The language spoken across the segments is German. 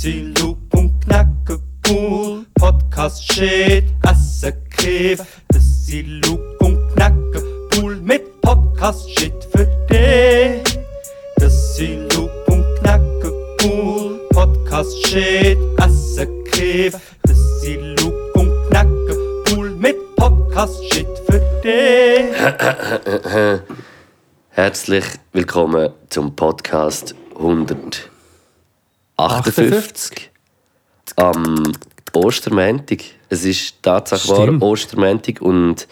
sind Luke und Knacke cool. Podcast shit, Essen Kiff. Sind Luke und Knacke cool mit Podcast shit für dich. Sind Luke und Knacke cool. Podcast shit, Essen Kiff. Sind Luke und Knacke cool mit Podcast shit für dich. Herzlich willkommen zum Podcast 158 am Ostermäntig. Es ist tatsächlich wahr. Ostermäntig und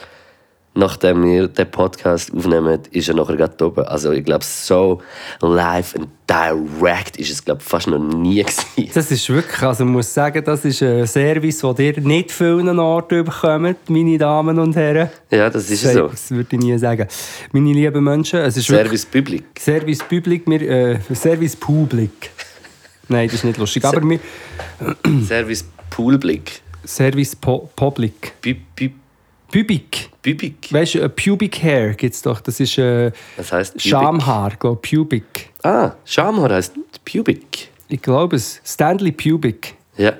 nachdem wir den Podcast aufnehmen, ist er nachher gerade oben. Also ich glaube, so live and direct ist es glaube fast noch nie gewesen. Das ist wirklich, also ich muss sagen, das ist ein Service, den ihr nicht vielen Orten bekommt, meine Damen und Herren. Ja, das ist das, so. Das würde ich nie sagen. Meine lieben Menschen, es ist wirklich Service Public. Service Public, wir, äh, Service Public. Nein, das ist nicht lustig. Aber wir, Service Poolblick. Service po Public. Pubic. Public. Weißt du, äh, Pubic Hair gibt es doch. Das ist äh, Was heißt Pubic? Schamhaar, glaube. Pubic. Ah, Schamhaar heißt Pubic. Ich glaube es. Stanley Pubic. Ja.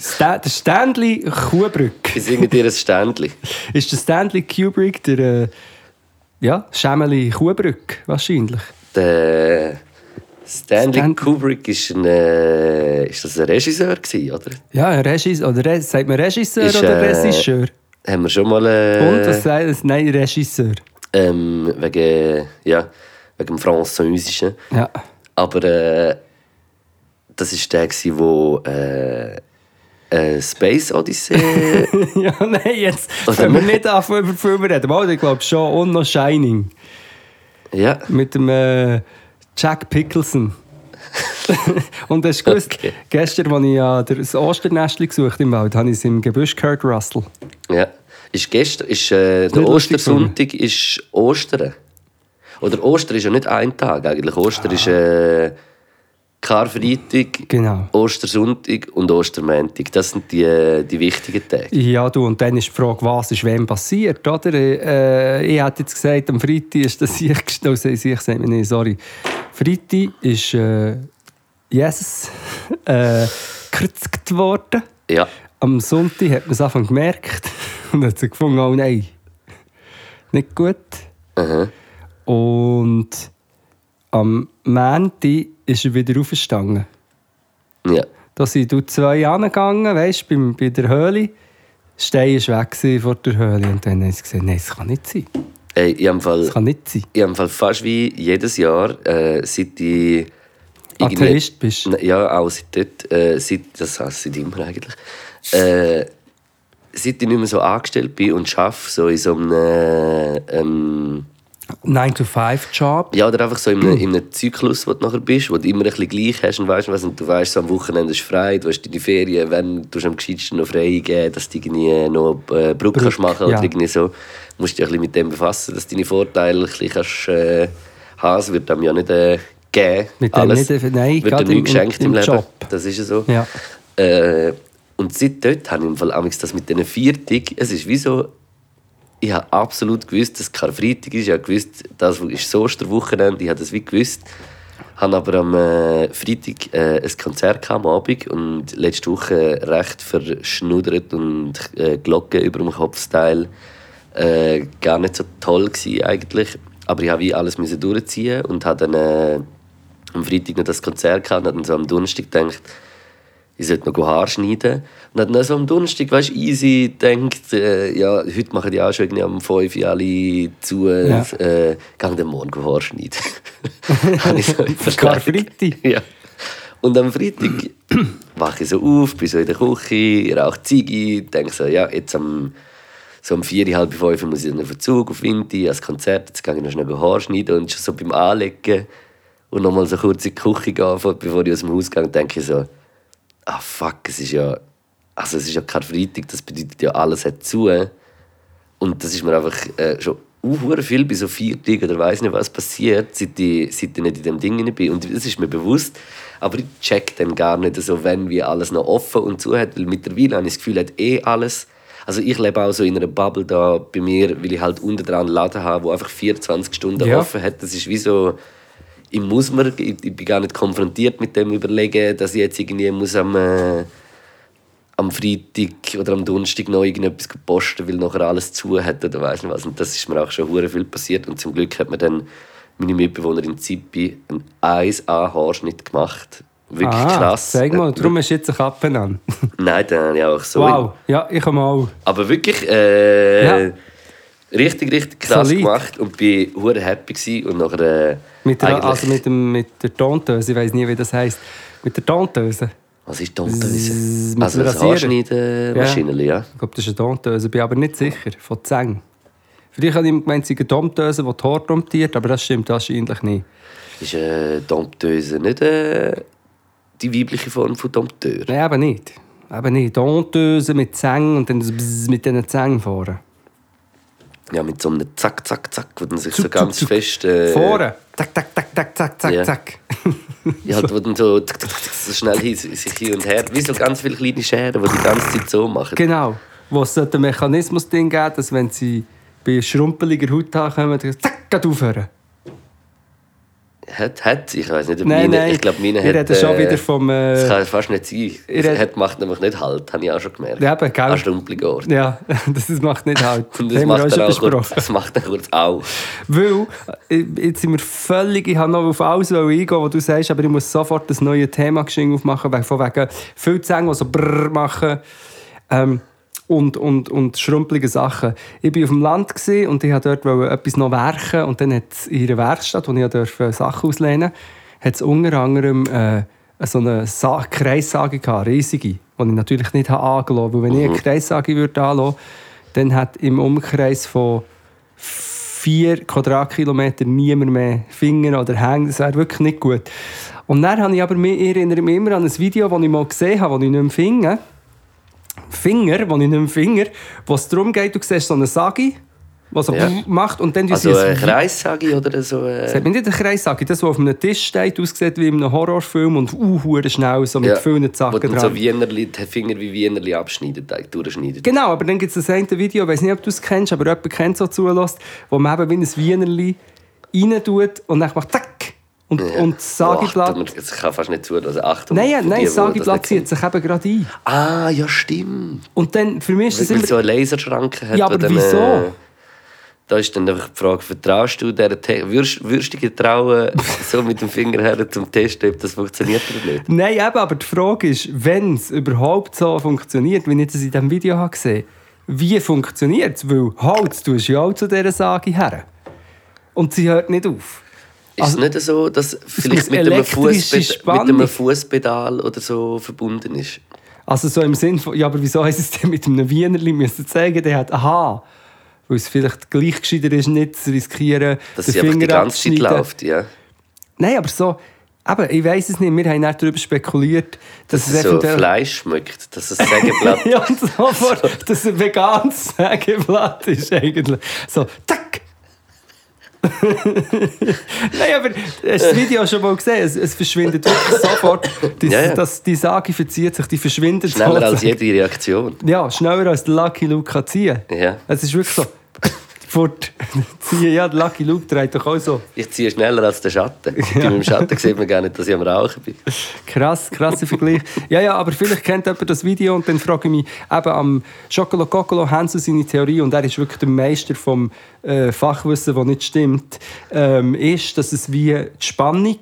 Sta Stanley Kubrick. Ich singe dir ein Ständchen. Ist der Stanley Kubrick der äh, ja, Schämeli Kubrick wahrscheinlich? Der Stanley Stan- Kubrick ist ein, äh, ist das ein Regisseur gewesen, oder? Ja, ein Regisseur. Oder Re sagt man Regisseur Ist, oder äh, Regisseur? Haben wir schon mal äh, Und was sagt es? Nein, Regisseur. ähm, wegen ja wegen dem Französischen. Ja. Aber äh, das ist der gewesen, wo äh, äh, Space Odyssey. ja, nein, jetzt können wir nicht? nicht anfangen über Filme reden. Mal, ich glaube schon. Und noch Shining. ja. Mit dem äh, Jack Pickelson. Und hast du gewusst, Okay. gestern, als ich ja das Osternestli gesucht im Wald, habe ich es im Gebüsch gehört, Russell. Ja. Ist gestern, ist, äh, der nicht lustig Ostersonntag ist Ostern. Oder Ostern ist ja nicht ein Tag eigentlich. Ostern ist äh, Karfreitag, Genau. Ostersonntag und Ostermäntig. Das sind die, die wichtigen Tage. Ja, du, und dann ist die Frage, was ist wem passiert, oder? Äh, ich hätte jetzt gesagt, am Freitag ist das ich gestellt. Ich sage nicht, sorry. Freitag ist äh, Jesus äh, gekreuzigt worden. Ja. Am Sonntag hat man es einfach gemerkt und hat sich gefunden, oh nein, nicht gut. Aha. Und am Montag ist er wieder aufgestanden. ja. Da sind du zwei angegangen, weißt du, bei der Höhle. Stein war weg vor der Höhle. Und dann haben sie gesagt, nein, das kann nicht sein. Ey, ich habe im Fall, Das kann nicht sein. ich habe Fall fast wie jedes Jahr, äh, seit ich... Atheist bist. Ja, auch seit dort. Äh, seit, das heißt seit immer eigentlich. Äh, seit ich nicht mehr so angestellt bin und arbeite, so in so einem... Ähm, 9-to-5-Job. ja, oder einfach so in einem, in einem Zyklus, wo du nachher bist, wo du immer ein bisschen gleich hast und weißt, was, und du weißt, so am Wochenende ist frei, du hast deine Ferien, wenn du am gescheitsten noch frei geben, dass du irgendwie noch äh, Brücke kannst machen oder ja. irgendwie so. Du musst dich ein bisschen mit dem befassen, dass du deine Vorteile ein bisschen kannst, äh, haben. Es wird einem ja nicht äh, geben. Mit dem alles. nicht, nein, wird dir im- geschenkt im, im Leben. Job. Das ist ja so. Ja. Äh, und seit dort habe ich im Fall amigs das mit diesen Viertig, es ist wie so, ich habe absolut gewusst, dass Karfreitag ist. Ich habe gewusst, das ist das Osterwochenende. Ich habe das wie gewusst. habe aber am äh, Freitag äh, ein Konzert am Abend und letzte Woche recht verschnuddert und äh, Glocke über dem Kopfstyle. Äh, gar nicht so toll gewesen eigentlich. Aber ich wie alles durchziehen und habe dann äh, am Freitag noch das Konzert gehabt und dann so am Donnerstag gedacht, ich sollte noch Haar schneiden. Und dann so am Donnerstag, weißt du, easy gedacht, äh, ja, heute machen die auch schon irgendwie am 5 Uhr alle zu, Ja. äh, geh dann morgen Haar schneiden. Habe ich so. Karfreitag. Ja. Und am Freitag wache ich so auf, bin so in der Küche, rauche Ziege, denke so, ja, jetzt am, so um vier, halb fünf muss ich auf den Zug, auf Winti, ans Konzert, jetzt gehe ich noch schnell Haar schneiden und schon so beim Anlegen und nochmal so kurz in die Küche gehen, bevor ich aus dem Haus gehe, denke ich so, ah fuck, es ist ja, also es ist ja kein Freitag, das bedeutet ja, alles hat zu. Und das ist mir einfach äh, schon uh, viel bei so vier Tagen oder weiß nicht, was passiert, seit ich, seit ich nicht in dem Ding bin. Und das ist mir bewusst. Aber ich check dann gar nicht so, wenn wie alles noch offen und zu hat. Weil mittlerweile habe ich das Gefühl, hat eh alles. Also ich lebe auch so in einer Bubble da bei mir, weil ich halt unten dran einen Laden habe, der einfach 24 Stunden Ja. offen hat. Das ist wie so... ich muss mir, ich, ich bin gar nicht konfrontiert mit dem Überlegen, dass ich jetzt irgendwie muss am, äh, am Freitag oder am Donnerstag noch irgendetwas posten, weil nachher alles zu hat oder weiss nicht was. Und das ist mir auch schon hure viel passiert und zum Glück hat mir dann meine Mitbewohnerin Zippi einen 1A Haarschnitt gemacht. Wirklich Ah, krass. Zeig mal, darum hast du jetzt eine Kappe an. Nein, dann habe ich auch so. Wow, ja, ich komme auch. Aber wirklich äh, Ja. Richtig, richtig krass Solid. gemacht und bin hure happy gewesen. und nachher äh, Mit der, also mit, dem, mit der Tontöse, ich weiß nie, wie das heisst. Mit der Tontöse. was ist Tontöse? Also das Rasierer. Haarschneiden-Maschine, ja. Ich glaube, das ist eine Tontöse, ich bin aber nicht sicher. Von Zeng. Vielleicht habe ich gemeint, es sei eine Tontöse, die die Haare domptiert, aber das stimmt wahrscheinlich nicht. Ist äh, Dompteuse nicht äh, die weibliche Form von Dompteur? Nein, eben nicht. Eben nicht. Tontöse mit Zeng und dann mit diesen Zängen vorne. Ja, mit so einem Zack, Zack, Zack, wo dann sich so Zuck, ganz zuck, fest... Äh, Vorne. Zack, zack, zack, zack, zack, zack, Ja. zack. Ja, halt, wo dann so, tick, tick, tick, so schnell hin, sich hin und her... Wie so ganz viele kleine Scheren, die die ganze Zeit so machen. Genau. Wo es sollte einen Mechanismus drin geben, dass wenn sie bei schrumpeliger Haut kommen, dann zack, aufhören. Hat, hat, ich weiß nicht, ob Nein, meine, nein. ich glaube, meine hat... schon äh, wieder vom... Das Äh, kann fast nicht sein. Red- hat, macht nämlich nicht Halt, habe ich auch schon gemerkt. Ja, eben, gell? Strumpeligen Orten. ja, das, das macht nicht halt. Und Das das macht, dann auch kurz, das macht dann kurz auch. Weil, äh, jetzt sind wir völlig, ich habe noch auf alles eingehen, was du sagst, aber ich muss sofort das neue Thema geschenkt aufmachen, weil von wegen viel Zähne, die so brrr machen ähm, und, und, und schrumpelige Sachen. Ich war auf dem Land und ich wollte dort etwas noch werken und dann hat es in ihrer Werkstatt, wo ich durfte Sachen auslehnen hat es unter anderem äh, so eine Sa Kreissage gehabt, riesige, die ich natürlich nicht habe angelassen habe. Weil wenn ich eine Kreissage würde anlassen, dann hat im Umkreis von vier Quadratkilometer niemand mehr Finger oder Hänge. Das wäre wirklich nicht gut. Und dann habe ich aber mich, ich erinnere mich immer an ein Video, das ich mal gesehen habe, das ich nicht mehr finde. Finger, wo ich nicht mehr Finger, wo es darum geht, du siehst so eine Sagi, die so Ja. macht und dann du Also siehst- ein Kreis, sage ich, oder so... Äh, hat mir nicht eine Kreissagi, das, was auf einem Tisch steht, aussieht wie in einem Horrorfilm und uh, schnell, so mit ja, vielen Zacken dran. so Wienerli, die Finger wie Wienerli abschneidet, eigentlich durchschneidet. Genau, aber dann gibt es das eine Video, ich weiß nicht, ob du es kennst, aber jemand kennt so zulässt, wo man eben wie ein Wienerli rein tut und dann macht zack und, und das Sageblatt... Oh, Achtung, ich kann fast nicht zulassen. Achtung. Nein, ja, nein, die, zieht sich eben gerade ein. Ah, ja, stimmt. Und dann, für mich ist das Weil immer... es so eine Laserschranke hat. Ja, aber dann, wieso? Äh, da ist dann einfach die Frage, vertraust du Te würdest, würdest du dir trauen, so mit dem Finger her zum Testen, ob das funktioniert oder nicht? Nein, eben, aber die Frage ist, wenn es überhaupt so funktioniert, wie ich das in diesem Video habe gesehen wie funktioniert es? Weil Holz tust du ja auch zu dieser Sage her. Und sie hört nicht auf. Ist Also- es nicht so, dass vielleicht mit einem, Fußpedal, mit einem Fußpedal oder so verbunden ist? Also so im Sinn von, ja, aber wieso heisst es denn mit einem Wienerli müssen zeigen, der hat, aha, weil es vielleicht gleich gescheiter ist, nicht zu riskieren, Dass den sie einfach die Finger ganze Zeit läuft, ja. Nein, aber so, aber ich weiß es nicht, wir haben nicht darüber spekuliert, dass, Dass es so Fleisch schmeckt, dass es Sägeblatt... ja, und sofort, dass es ein veganes Sägeblatt ist eigentlich. So, tack! Nein, aber hast du das Video schon mal gesehen? Es, es verschwindet wirklich sofort. Die, Ja, ja. Das, die Sage verzieht sich, die verschwindet Schneller als jede Reaktion. Ja, schneller als Lucky Luke kann ziehen. Ja. Es ist wirklich so. Fort ziehen. Ja, der Lucky Luke dreht doch auch so. Ich ziehe schneller als der Schatten. Bei meinem Schatten sieht man gar nicht, dass ich am Rauchen bin. Krass, krasser Vergleich. Ja, ja, aber vielleicht kennt jemand das Video und dann frage ich mich, eben am Chocolo Cocolo haben sie seine Theorie und er ist wirklich der Meister vom äh, Fachwissen, das nicht stimmt, ähm, ist, dass es wie die Spannung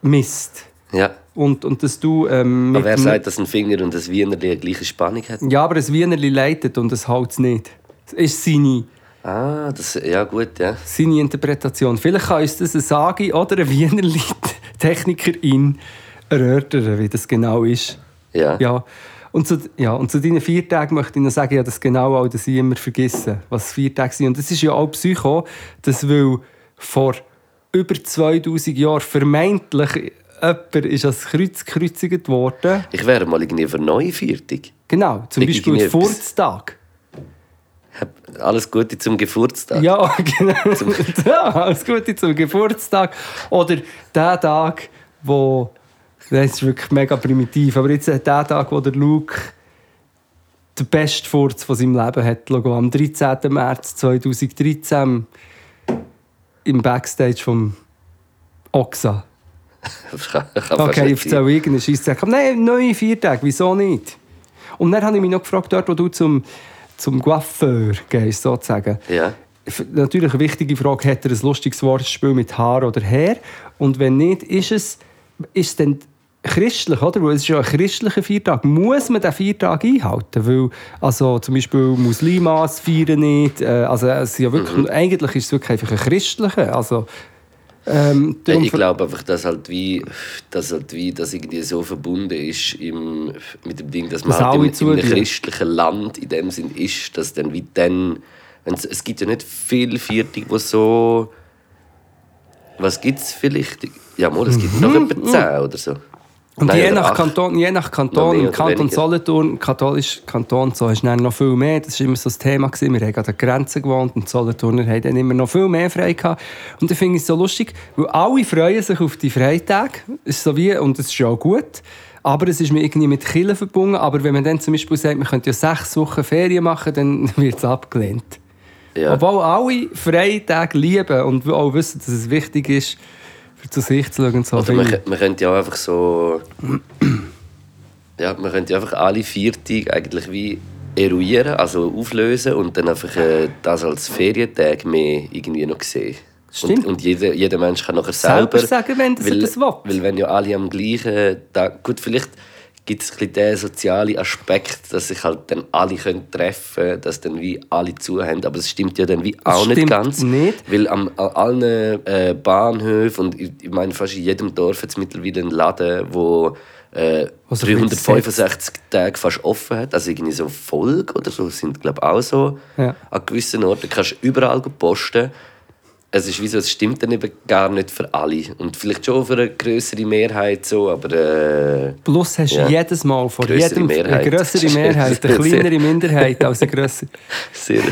misst. Ja. Und, und dass du ähm, Aber wer sagt, dass ein Finger und ein Wienerli eine gleiche Spannung hat? Ja, aber ein Wienerli leitet und es hält es nicht. Das ist seine, Ah, das, ja gut, ja. seine Interpretation. Vielleicht kann uns das eine Sage oder ein Wienerli-Technikerin erörtern, wie das genau ist. Ja. Ja. Und zu, ja, und zu deinen vier Tagen möchte ich noch sagen, ja, das genau auch, dass ich immer vergesse, was vier Tage sind. Und das ist ja auch Psycho, dass weil vor über 2000 Jahren vermeintlich jemand ist als Kreuz gekreuzigt worden. Ich wäre mal irgendwie für neue Viertig. Genau, zum Beispiel. Furztag. Alles Gute zum Geburtstag. Ja, genau. ja, alles Gute zum Geburtstag. Oder der Tag, wo. Das ist wirklich mega primitiv. Aber jetzt der Tag, wo der Luke den besten Furz von seinem Leben hat. Am 13. März 2013 im Backstage vom Oxa. Okay, ich erzähle irgendeinen. Aber nein, neue vier Tage, wieso nicht? Und dann habe ich mich noch gefragt, dort, wo du zum, zum Coiffeur gehst, sozusagen. Ja. Natürlich eine wichtige Frage, hat er ein lustiges Wortspiel mit Haar oder Hair? Und wenn nicht, ist es, ist es denn christlich, oder? Weil es ist ja ein christlicher Viertag. Muss man den Viertag einhalten? Weil, also zum Beispiel Muslimas feiern nicht. Äh, also es ist ja wirklich, Mhm. eigentlich ist es wirklich einfach ein christlicher. Also, ähm, darum- Ich glaube einfach, dass halt wie, dass halt wie das irgendwie so verbunden ist im, mit dem Ding, dass man Dass halt alle in, in einem christlichen Land in dem Sinn ist, dass dann wie dann, es gibt ja nicht viel Viertig, wo so, was gibt es vielleicht? Ja, mal, es gibt noch etwa 10 oder so. Und Nein, je nach. Kanton, je nach Kanton, im Kanton weniger. Solothurn, katholisch Kanton, so ist dann noch viel mehr. Das war immer so das Thema. Gewesen. Wir haben an der Grenze gewohnt und die Solothurner haben dann immer noch viel mehr frei gehabt. Und ich finde es so lustig, weil alle freuen sich auf die Freitage. Ist so wie, und das ist ja auch gut. Aber es ist mir irgendwie mit Killen verbunden. Aber wenn man dann zum Beispiel sagt, man könnte ja sechs Wochen Ferien machen, dann wird es abgelehnt. Ja. Obwohl alle Freitage lieben und auch wissen, dass es wichtig ist, zu sich zu schauen. So Oder man, man könnte ja einfach so. ja, man könnte ja einfach alle Viertage eigentlich wie eruieren, also auflösen und dann einfach äh, das als Ferientag mehr irgendwie noch sehen. Stimmt. Und, und jeder, jeder Mensch kann nachher Selber selber. sagen, wenn er weil, das will. Weil wenn ja alle am gleichen Tag. Gut, vielleicht gibt es den sozialen Aspekt, dass sich halt dann alle können treffen können, dass dann wie alle zu haben. Aber es stimmt ja dann wie auch nicht stimmt ganz. nicht. Weil am, an allen äh, Bahnhöfen und ich, ich meine fast in jedem Dorf jetzt mittlerweile einen Laden, wo äh, bisschen 365 Tage fast offen hat. Also irgendwie so Folge oder so sind glaube auch so Ja. an gewissen Orten. kannst du überall posten. Es ist wie so, es stimmt dann eben gar nicht für alle. Und vielleicht schon für eine größere Mehrheit so, aber äh, Plus hast du Ja. jedes Mal vor Grössere jedem Mehrheit. eine größere Mehrheit, eine kleinere Minderheit als eine grössere. sehr...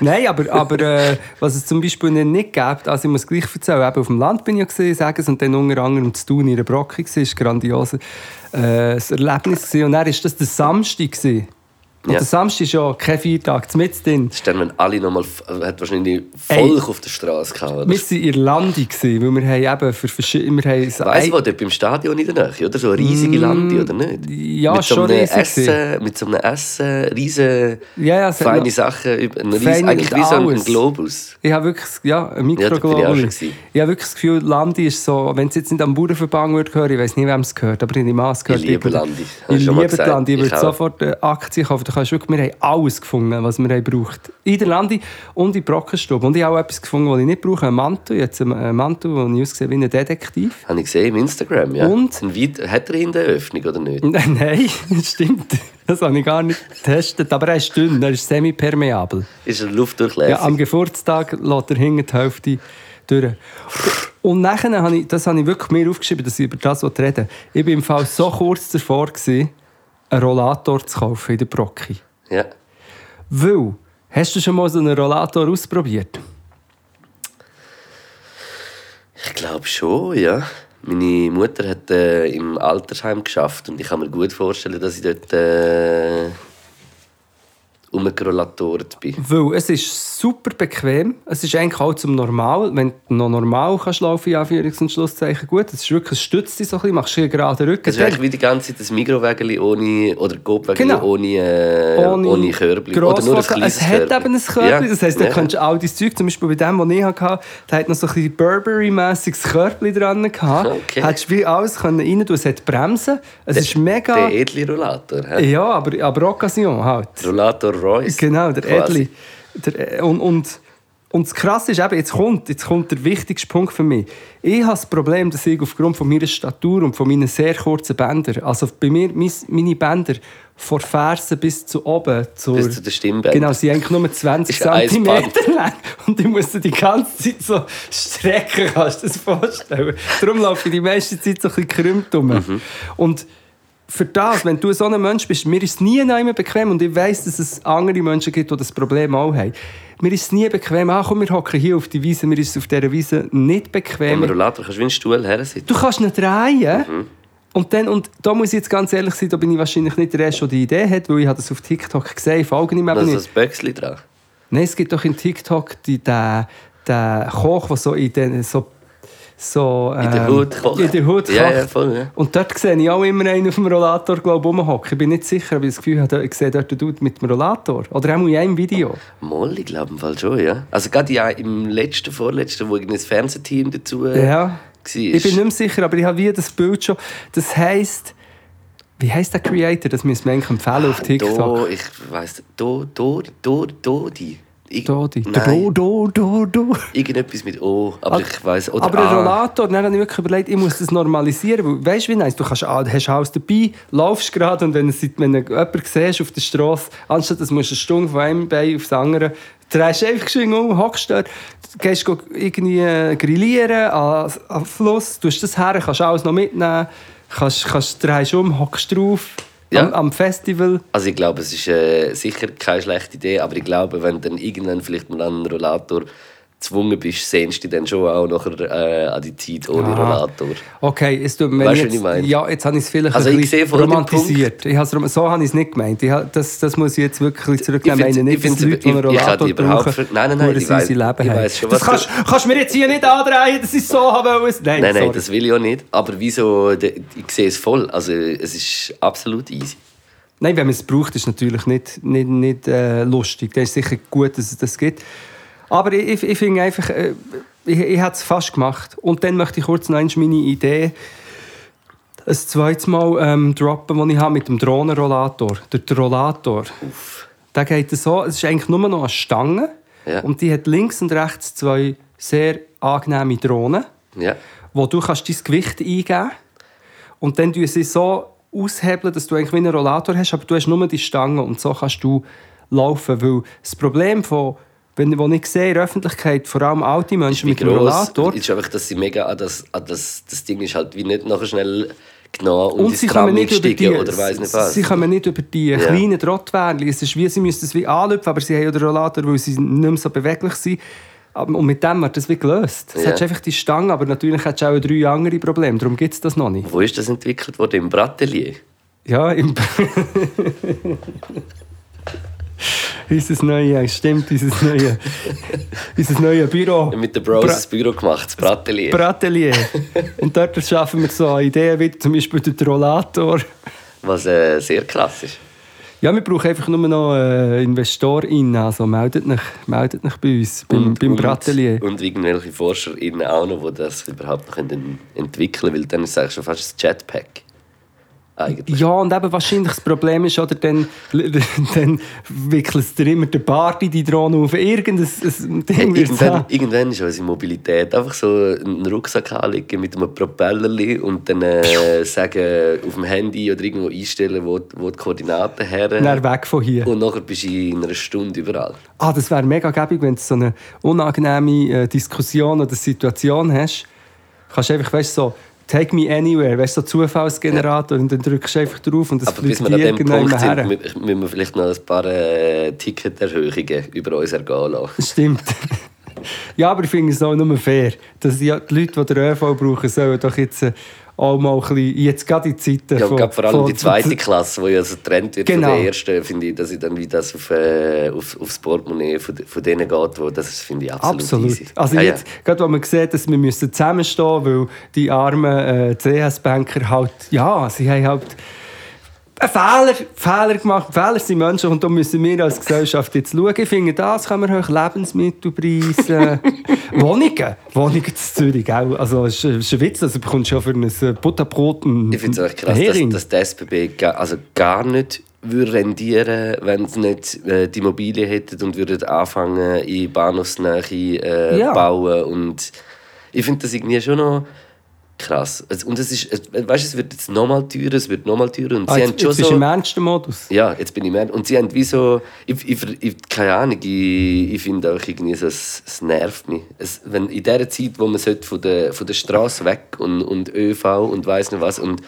Nein, aber, aber äh, was es zum Beispiel nicht gibt, also ich muss gleich erzählen, eben auf dem Land bin ich ja gesehen, sagen sie, und dann unter anderem zu tun in einer Brocke war, war grandios. Äh, das Erlebnis gewesen. und dann war das der Samstag. Gewesen. Und Ja. der Samstag ist ja kein Viertag, mit drin. Das ist dann, wenn alle nochmal... hat wahrscheinlich Volk auf der Straße gehabt? Wir waren in Irlandi, weil wir haben eben für verschiedene... Weißt du, wo dort beim Stadion in der Nähe, oder? So eine riesige Lande, oder nicht? Mm, ja, mit so schon riesig Essen, Mit so einem Essen, riesen Ja, ja, feine Sachen, ein riesen, Feine eigentlich wie so ein. Globus. Ich habe wirklich, ja, ein Ja, da bin ich ich, habe wirklich das Gefühl, Landi ist so, wenn es jetzt nicht am Bauernverband würde gehören, ich weiß nicht, wem es gehört, aber in dem Maß gehört. Ich liebe Landi. Ich ich liebe. Landi. Ich würde sofort eine Aktie kaufen. Du kannst wirklich, wir haben alles gefunden, was wir haben gebraucht. In der Landi und in Brockenstube. Und ich habe auch etwas gefunden, was ich nicht brauche, einen Mantel. Jetzt einen Mantel, der ich aussehe wie ein Detektiv. Habe ich gesehen im Instagram, ja. Und? Ein hat er in der Öffnung, oder nicht? Nein, das stimmt. Das habe ich gar nicht getestet. Aber er ist dünn, er ist semi-permeabel. Ist er luftdurchlässig? Ja, am Geburtstag lässt er hinten die Hälfte durch. Und nachher habe ich, das habe ich wirklich mir aufgeschrieben, dass ich über das reden. Ich war im Fall so kurz davor, gewesen, einen Rollator zu kaufen in der Brocki. ja. Weil, hast du schon mal so einen Rollator ausprobiert? Ich glaube schon, ja. Meine Mutter hat äh, im Altersheim geschafft und ich kann mir gut vorstellen, dass ich dort äh, umgerollatort bin. Weil es ist super bequem. Es ist eigentlich auch zum Normal. Wenn du noch normal kannst laufen, in Anführungs- und Schlusszeichen, gut. Es ist wirklich, es stützt dich so ein bisschen, machst einen geraden Rücken. Es ist eigentlich wie die ganze Zeit ein Mikrowägeli ohne, oder Gobwägeli Genau. ohne, äh, ohne, Körbli. Oder nur ein kleines Es hat eben ein Körbli, Ja. das heisst, ja. kannst du all dein Zeug, zum Beispiel bei dem, den ich hatte, der hat noch so ein bisschen Burberry-mässiges Körbli dran gehabt. Okay. Hättest du wie alles können rein tun, es hat Bremsen. Es ist mega... Der edle Rollator. Ja, aber, aber Occasion halt. Rollator Royce. Genau, der quasi. Edli. Der, äh, und, und, und das Krasse ist eben, jetzt kommt, jetzt kommt der wichtigste Punkt für mich. Ich habe das Problem, dass ich aufgrund von meiner Statur und von meinen sehr kurzen Bändern, also bei mir, meine Bänder von Fersen bis zu oben, zur, Bis zu den Stimmbändern. Genau, sie sind eigentlich nur 20 Ist ein cm lang. Und ich muss die ganze Zeit so strecken, kannst du dir das vorstellen? Darum laufe ich die meiste Zeit so ein bisschen gekrümmt rum. Mhm. Und für das, wenn du so ein Mensch bist, mir ist es nie mehr bequem und ich weiß, dass es andere Menschen gibt, die das Problem auch haben. Mir ist es nie bequem, ach komm, wir hocken hier auf die Wiese, mir ist es auf dieser Wiese nicht bequem. Am Rollator kannst du wie einen Stuhl her sitzen. Du kannst ihn drehen. Mhm. Und, dann, und da muss ich jetzt ganz ehrlich sein, da bin ich wahrscheinlich nicht der Erste, der die Idee hat, weil ich das auf TikTok gesehen, folge ihm eben nicht. ein Böckchen dran. Nein, es gibt doch in TikTok die, den, den Koch, der so in den, so, so In der ähm, Hut. In der Hut Ja, kocht. ja, voll, ja. Und dort sehe ich auch immer einen auf dem Rollator glaub, rumhocken. Ich bin nicht sicher, aber ich das Gefühl habe, ich sehe dort einen Dude mit dem Rollator. Oder auch in einem Video. Mal, ich glaube im Fall schon, ja. Also gerade ja, im letzten, vorletzten, wo das Fernsehteam dazu äh, Ja. war. Ich bin nicht mehr sicher, aber ich habe wie das Bild schon. Das heisst, wie heisst der Creator? Das müssen wir eigentlich empfehlen auf TikTok. Do, ich weiss, Do, Do, Do, Dodi. Ich, Dodi. Nein, Do, do, do, do. irgendetwas mit O, aber Ah, ich weiss. Oder Aber ein A. Rollator, dann habe ich wirklich überlegt, ich muss das normalisieren. Weil, weißt du, wie nice? Du kannst, hast alles dabei, laufst gerade und wenn du, wenn du jemanden siehst auf der Straße, anstatt dass du eine Stunde von einem Bein aufs andere drehst einfach schön um, hockst dort, gehst go irgendwie äh, grillieren an, an Fluss, tust das her, kannst alles noch mitnehmen, kannst, kannst, drehst um, hockst drauf Ja. am, am Festival. Also ich glaube, es ist äh, sicher keine schlechte Idee, aber ich glaube, wenn dann irgendwann vielleicht mal an einen Rollator gezwungen bist, sehnst du dich dann schon auch nachher äh, an die Zeit ohne Ah. Rollator. Okay, es tut mir Weißt jetzt, ich meine? Ja, jetzt habe ich es vielleicht Also ein ich bisschen romantisiert. Ich rom- so habe ich es nicht gemeint. Ich das, das muss ich jetzt wirklich zurücknehmen. Ich Ich meine nicht, dass ich Leute, die einen ich- ich Rollator überhaupt brauchen, ver- Nein, nein, nein, ich easy Leben ich weiss schon, das kannst, kannst du mir jetzt hier nicht andrehen, dass ich so haben wollte. Nein, Nein, nein, das will ich auch nicht. Aber wieso, ich sehe es voll. Also es ist absolut easy. Nein, wenn man es braucht, ist es natürlich nicht, nicht, nicht äh, lustig. Dann ist sicher gut, dass es das gibt. Aber ich, ich, ich finde einfach, äh, ich, ich hätte es fast gemacht. Und dann möchte ich kurz noch meine Idee ein zweites Mal ähm, droppen, die ich habe mit dem Drohnenrollator. Der Rollator. Der geht so, es ist eigentlich nur noch eine Stange. Ja. Und die hat links und rechts zwei sehr angenehme Drohnen Ja. wo du kannst dein Gewicht eingeben und dann tun sie so aushebeln, dass du eigentlich wie einen Rollator hast, aber du hast nur die Stange und so kannst du laufen. Weil das Problem von wenn, wo ich sehe in der Öffentlichkeit, vor allem alte Menschen mit dem Rollator, ist einfach, dass sie mega an das, an das, das Ding ist halt wie nicht nachher schnell genau und, und sie kommen nicht über die, oder weiss nicht was. sie kommen nicht über die Ja. kleinen Trottwärli. Es ist wie, sie müssen es wie anlüpfen, aber sie haben ja den Rollator, weil sie nicht mehr so beweglich sind. Und mit dem wird das wie gelöst. Es Ja. hat einfach die Stange, aber natürlich hat es auch drei andere Probleme. Darum gibt es das noch nicht. Wo ist das entwickelt worden? Im Bratelier? Ja, im. unser neue, stimmt, unser neue, unser neue Büro. Mit den Bros das Büro gemacht, das Bratelier. Bratelier. Und dort schaffen wir so Ideen wie zum Beispiel den Rollator. was äh, sehr krass ist. Ja, wir brauchen einfach nur noch äh, InvestorInnen. Also meldet euch, meldet euch bei uns, beim, beim Bratelier. Und, und irgendwelche ForscherInnen auch noch, die das überhaupt noch entwickeln können, weil dann ist es eigentlich schon fast ein Jetpack. Eigentlich. Ja, und eben wahrscheinlich das Problem ist, oder dann, dann wickelt dir immer der Bart in die Drohne auf. Irgendein ein Ding wird Irgendwann, irgendwann ist unsere Mobilität einfach so einen Rucksack anlegen mit einem Propellerli und dann äh, sagen, auf dem Handy oder irgendwo einstellen, wo, wo die Koordinaten her. Dann weg von hier. Und nachher bist du in einer Stunde überall. Ah, das wäre mega gäbig, wenn du so eine unangenehme äh, Diskussion oder Situation hast. Kannst du einfach, weißt du, so «Take me anywhere», weißt du, so Zufallsgenerator und dann drückst du einfach drauf und das Aber bis wir an dem Punkt sind, her. müssen wir vielleicht noch ein paar äh, Ticketerhöhungen über uns ergehen lassen. Stimmt. ja, aber ich finde es auch nur fair, dass ja, die Leute, die den ÖV brauchen, sollen doch jetzt äh, auch mal ein bisschen, jetzt gerade in Zeiten Ja, von... vor allem von- die zweite Klasse, die ja so getrennt wird Genau. von der ersten, finde ich, dass ich dann wieder das auf, äh, auf, aufs Portemonnaie von, von denen geht, wo das finde ich absolut, Absolut. easy. Also ja, jetzt, gerade wo man sieht, dass wir müssen zusammenstehen müssen, weil die armen äh, CS-Banker halt, ja, sie haben halt einen Fehler, Fehler gemacht. Fehler sind Menschen und da müssen wir als Gesellschaft jetzt schauen. Ich finde, das kann man hoch Lebensmittelpreise. Wohnungen. Wohnungen in Zürich auch. Also, es ist, ein Witz, also, du bekommst ja für ein äh, Butterbrot einen Ich finde es echt krass, dass, dass die SBB also gar nicht würde rendieren wenn sie nicht äh, die Immobilie hätten und würden anfangen, in Bahnhofsnähe äh, Ja. bauen. Und ich finde das irgendwie schon noch krass. Und es ist, weißt, es wird jetzt nochmal teurer, es wird nochmal teurer. Und Ah, sie jetzt, haben schon jetzt bist so... im ernsten Modus. Ja, jetzt bin ich mehr. Und sie haben wie so. Ich, ich, ich, keine Ahnung, ich, ich finde auch irgendwie so, es, es nervt mich. Es, wenn, in dieser Zeit, wo man sollte von der, von der Straße weg und, und ÖV und weiß nicht was. Und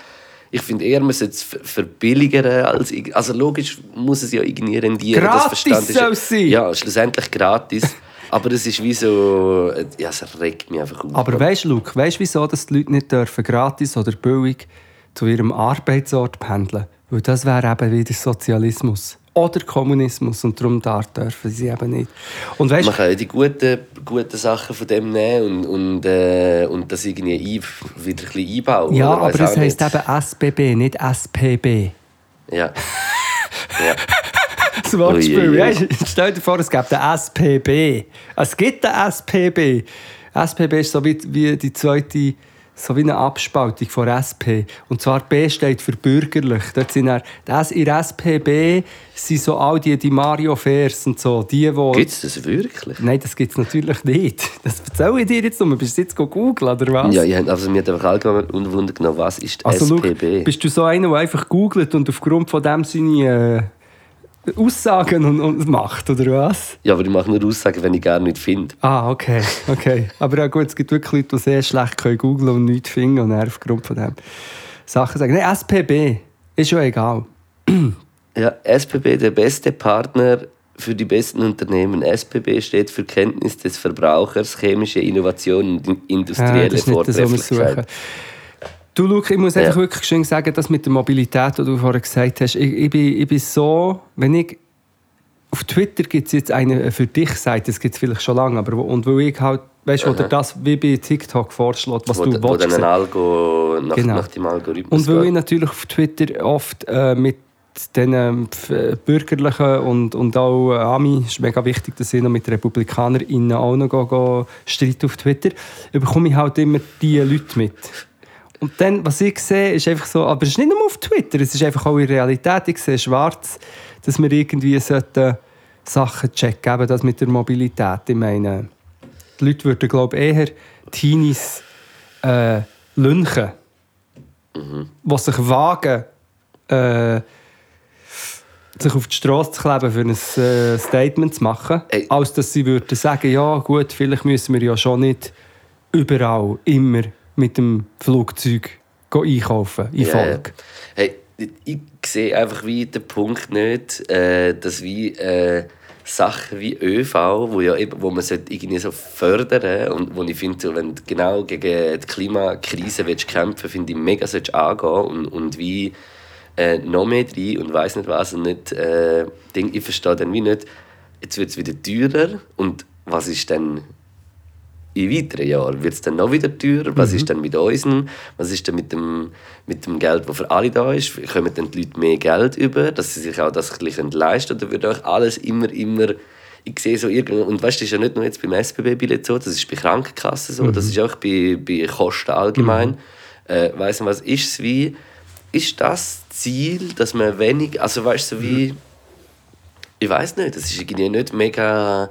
ich finde eher, man sollte es ver- verbilligern. Als, also logisch muss es ja irgendwie rendieren. Gratis soll es sein. Ja, schlussendlich gratis. Aber es ist wie so. Ja, es regt mich einfach auf. Aber weißt du, Luke, weißt du, wieso dass die Leute nicht dürfen, gratis oder billig zu ihrem Arbeitsort pendeln? Weil das wäre eben wieder Sozialismus. oder Kommunismus und darum da dürfen sie eben nicht. Und weißt, Man kann ja die guten, guten Sachen von dem nehmen und, und, äh, und das irgendwie ein, wieder ein bisschen einbauen. ja, aber es heisst nicht. eben SBB, nicht SPB. Ja. ja. Das Wortspiel. Stell dir vor, es gibt den SPB. Es gibt den SPB. SPB ist so wie, wie die zweite, so wie eine Abspaltung von SP. Und zwar B steht für bürgerlich. Dort sind dann, das in SPB sind so all die, die Mario Fairs und so, die, die... Gibt es das wirklich? Nein, das gibt es natürlich nicht. Das erzähle ich dir jetzt nur. Bist du jetzt googeln oder was? Ja, ich hab- also mir hat einfach allgemein unwunder genommen, was ist Also, schau, SPB? bist du so einer, der einfach googelt und aufgrund von dem seine äh, Aussagen und, und macht, oder was? ja, aber ich mache nur Aussagen, wenn ich gar nicht finde. Ah, okay, okay. Aber ja gut, es gibt wirklich Leute, die sehr schlecht können googlen und nichts finden und dann aufgrund von dem Sachen sagen. Nein, SPB ist schon egal. Ja, SPB, der beste Partner für die besten Unternehmen. SPB steht für Kenntnis des Verbrauchers, chemische Innovation und in- Ja, industrielle Ah, das. Vortrefflichkeit. Du, Luke, ich muss einfach Ja. wirklich schön sagen, dass mit der Mobilität, die du vorher gesagt hast, ich, ich, bin, ich bin so, wenn ich auf Twitter gibt es jetzt eine für dich Seite, das gibt es vielleicht schon lange, aber wo- und weil ich halt, weißt du, wo das wie bei TikTok vorschlägt, was wo, du wo willst ein sehen. Algo nach, Genau. nach dem Algorithmus Und weil ich natürlich auf Twitter oft äh, mit den ähm, F- Bürgerlichen und, und auch äh, Ami, ist mega wichtig, dass ich noch mit RepublikanerInnen auch noch go, go streite auf Twitter, bekomme ich halt immer diese Leute mit. Und dann, was ich sehe, ist einfach so, aber es ist nicht nur auf Twitter, es ist einfach auch in Realität, ich sehe schwarz, dass wir irgendwie sollten Sachen checken, eben das mit der Mobilität. Ich meine, die Leute würden, glaube ich, eher Teenies äh, lünchen die sich wagen, äh, sich auf die Straße zu kleben, für ein äh, Statement zu machen, Ey. als dass sie würden sagen, ja gut, vielleicht müssen wir ja schon nicht überall immer mit dem Flugzeug einkaufen in ja. Hey, ich sehe einfach wie den Punkt nicht, äh, dass wie äh, Sachen wie ÖV, wo, ja wo man irgendwie so fördern und wo ich finde, wenn du genau gegen die Klimakrise willst kämpfen finde ich mega solltest angehen und, und wie äh, noch mehr rein und weiß nicht was und nicht äh, Ding, ich verstehe dann wie nicht, jetzt wird es wieder teurer und was ist dann in weiteren Jahren wird es dann noch wieder teurer. Was ist dann mit unseren? Was ist dann mit dem, mit dem Geld, das für alle da ist? Kommen dann die Leute mehr Geld über, dass sie sich auch das ein bisschen leisten können? Oder wird euch alles immer, immer... Ich sehe so irgendwie... Und weißt du, das ist ja nicht nur jetzt beim SBB-Billett so, das ist bei Krankenkassen so, das ist auch bei, bei Kosten allgemein. Äh, weiss nicht, was ist es wie... Ist das Ziel, dass man wenig... Also weißt du, so wie... Ich weiß nicht, das ist irgendwie nicht mega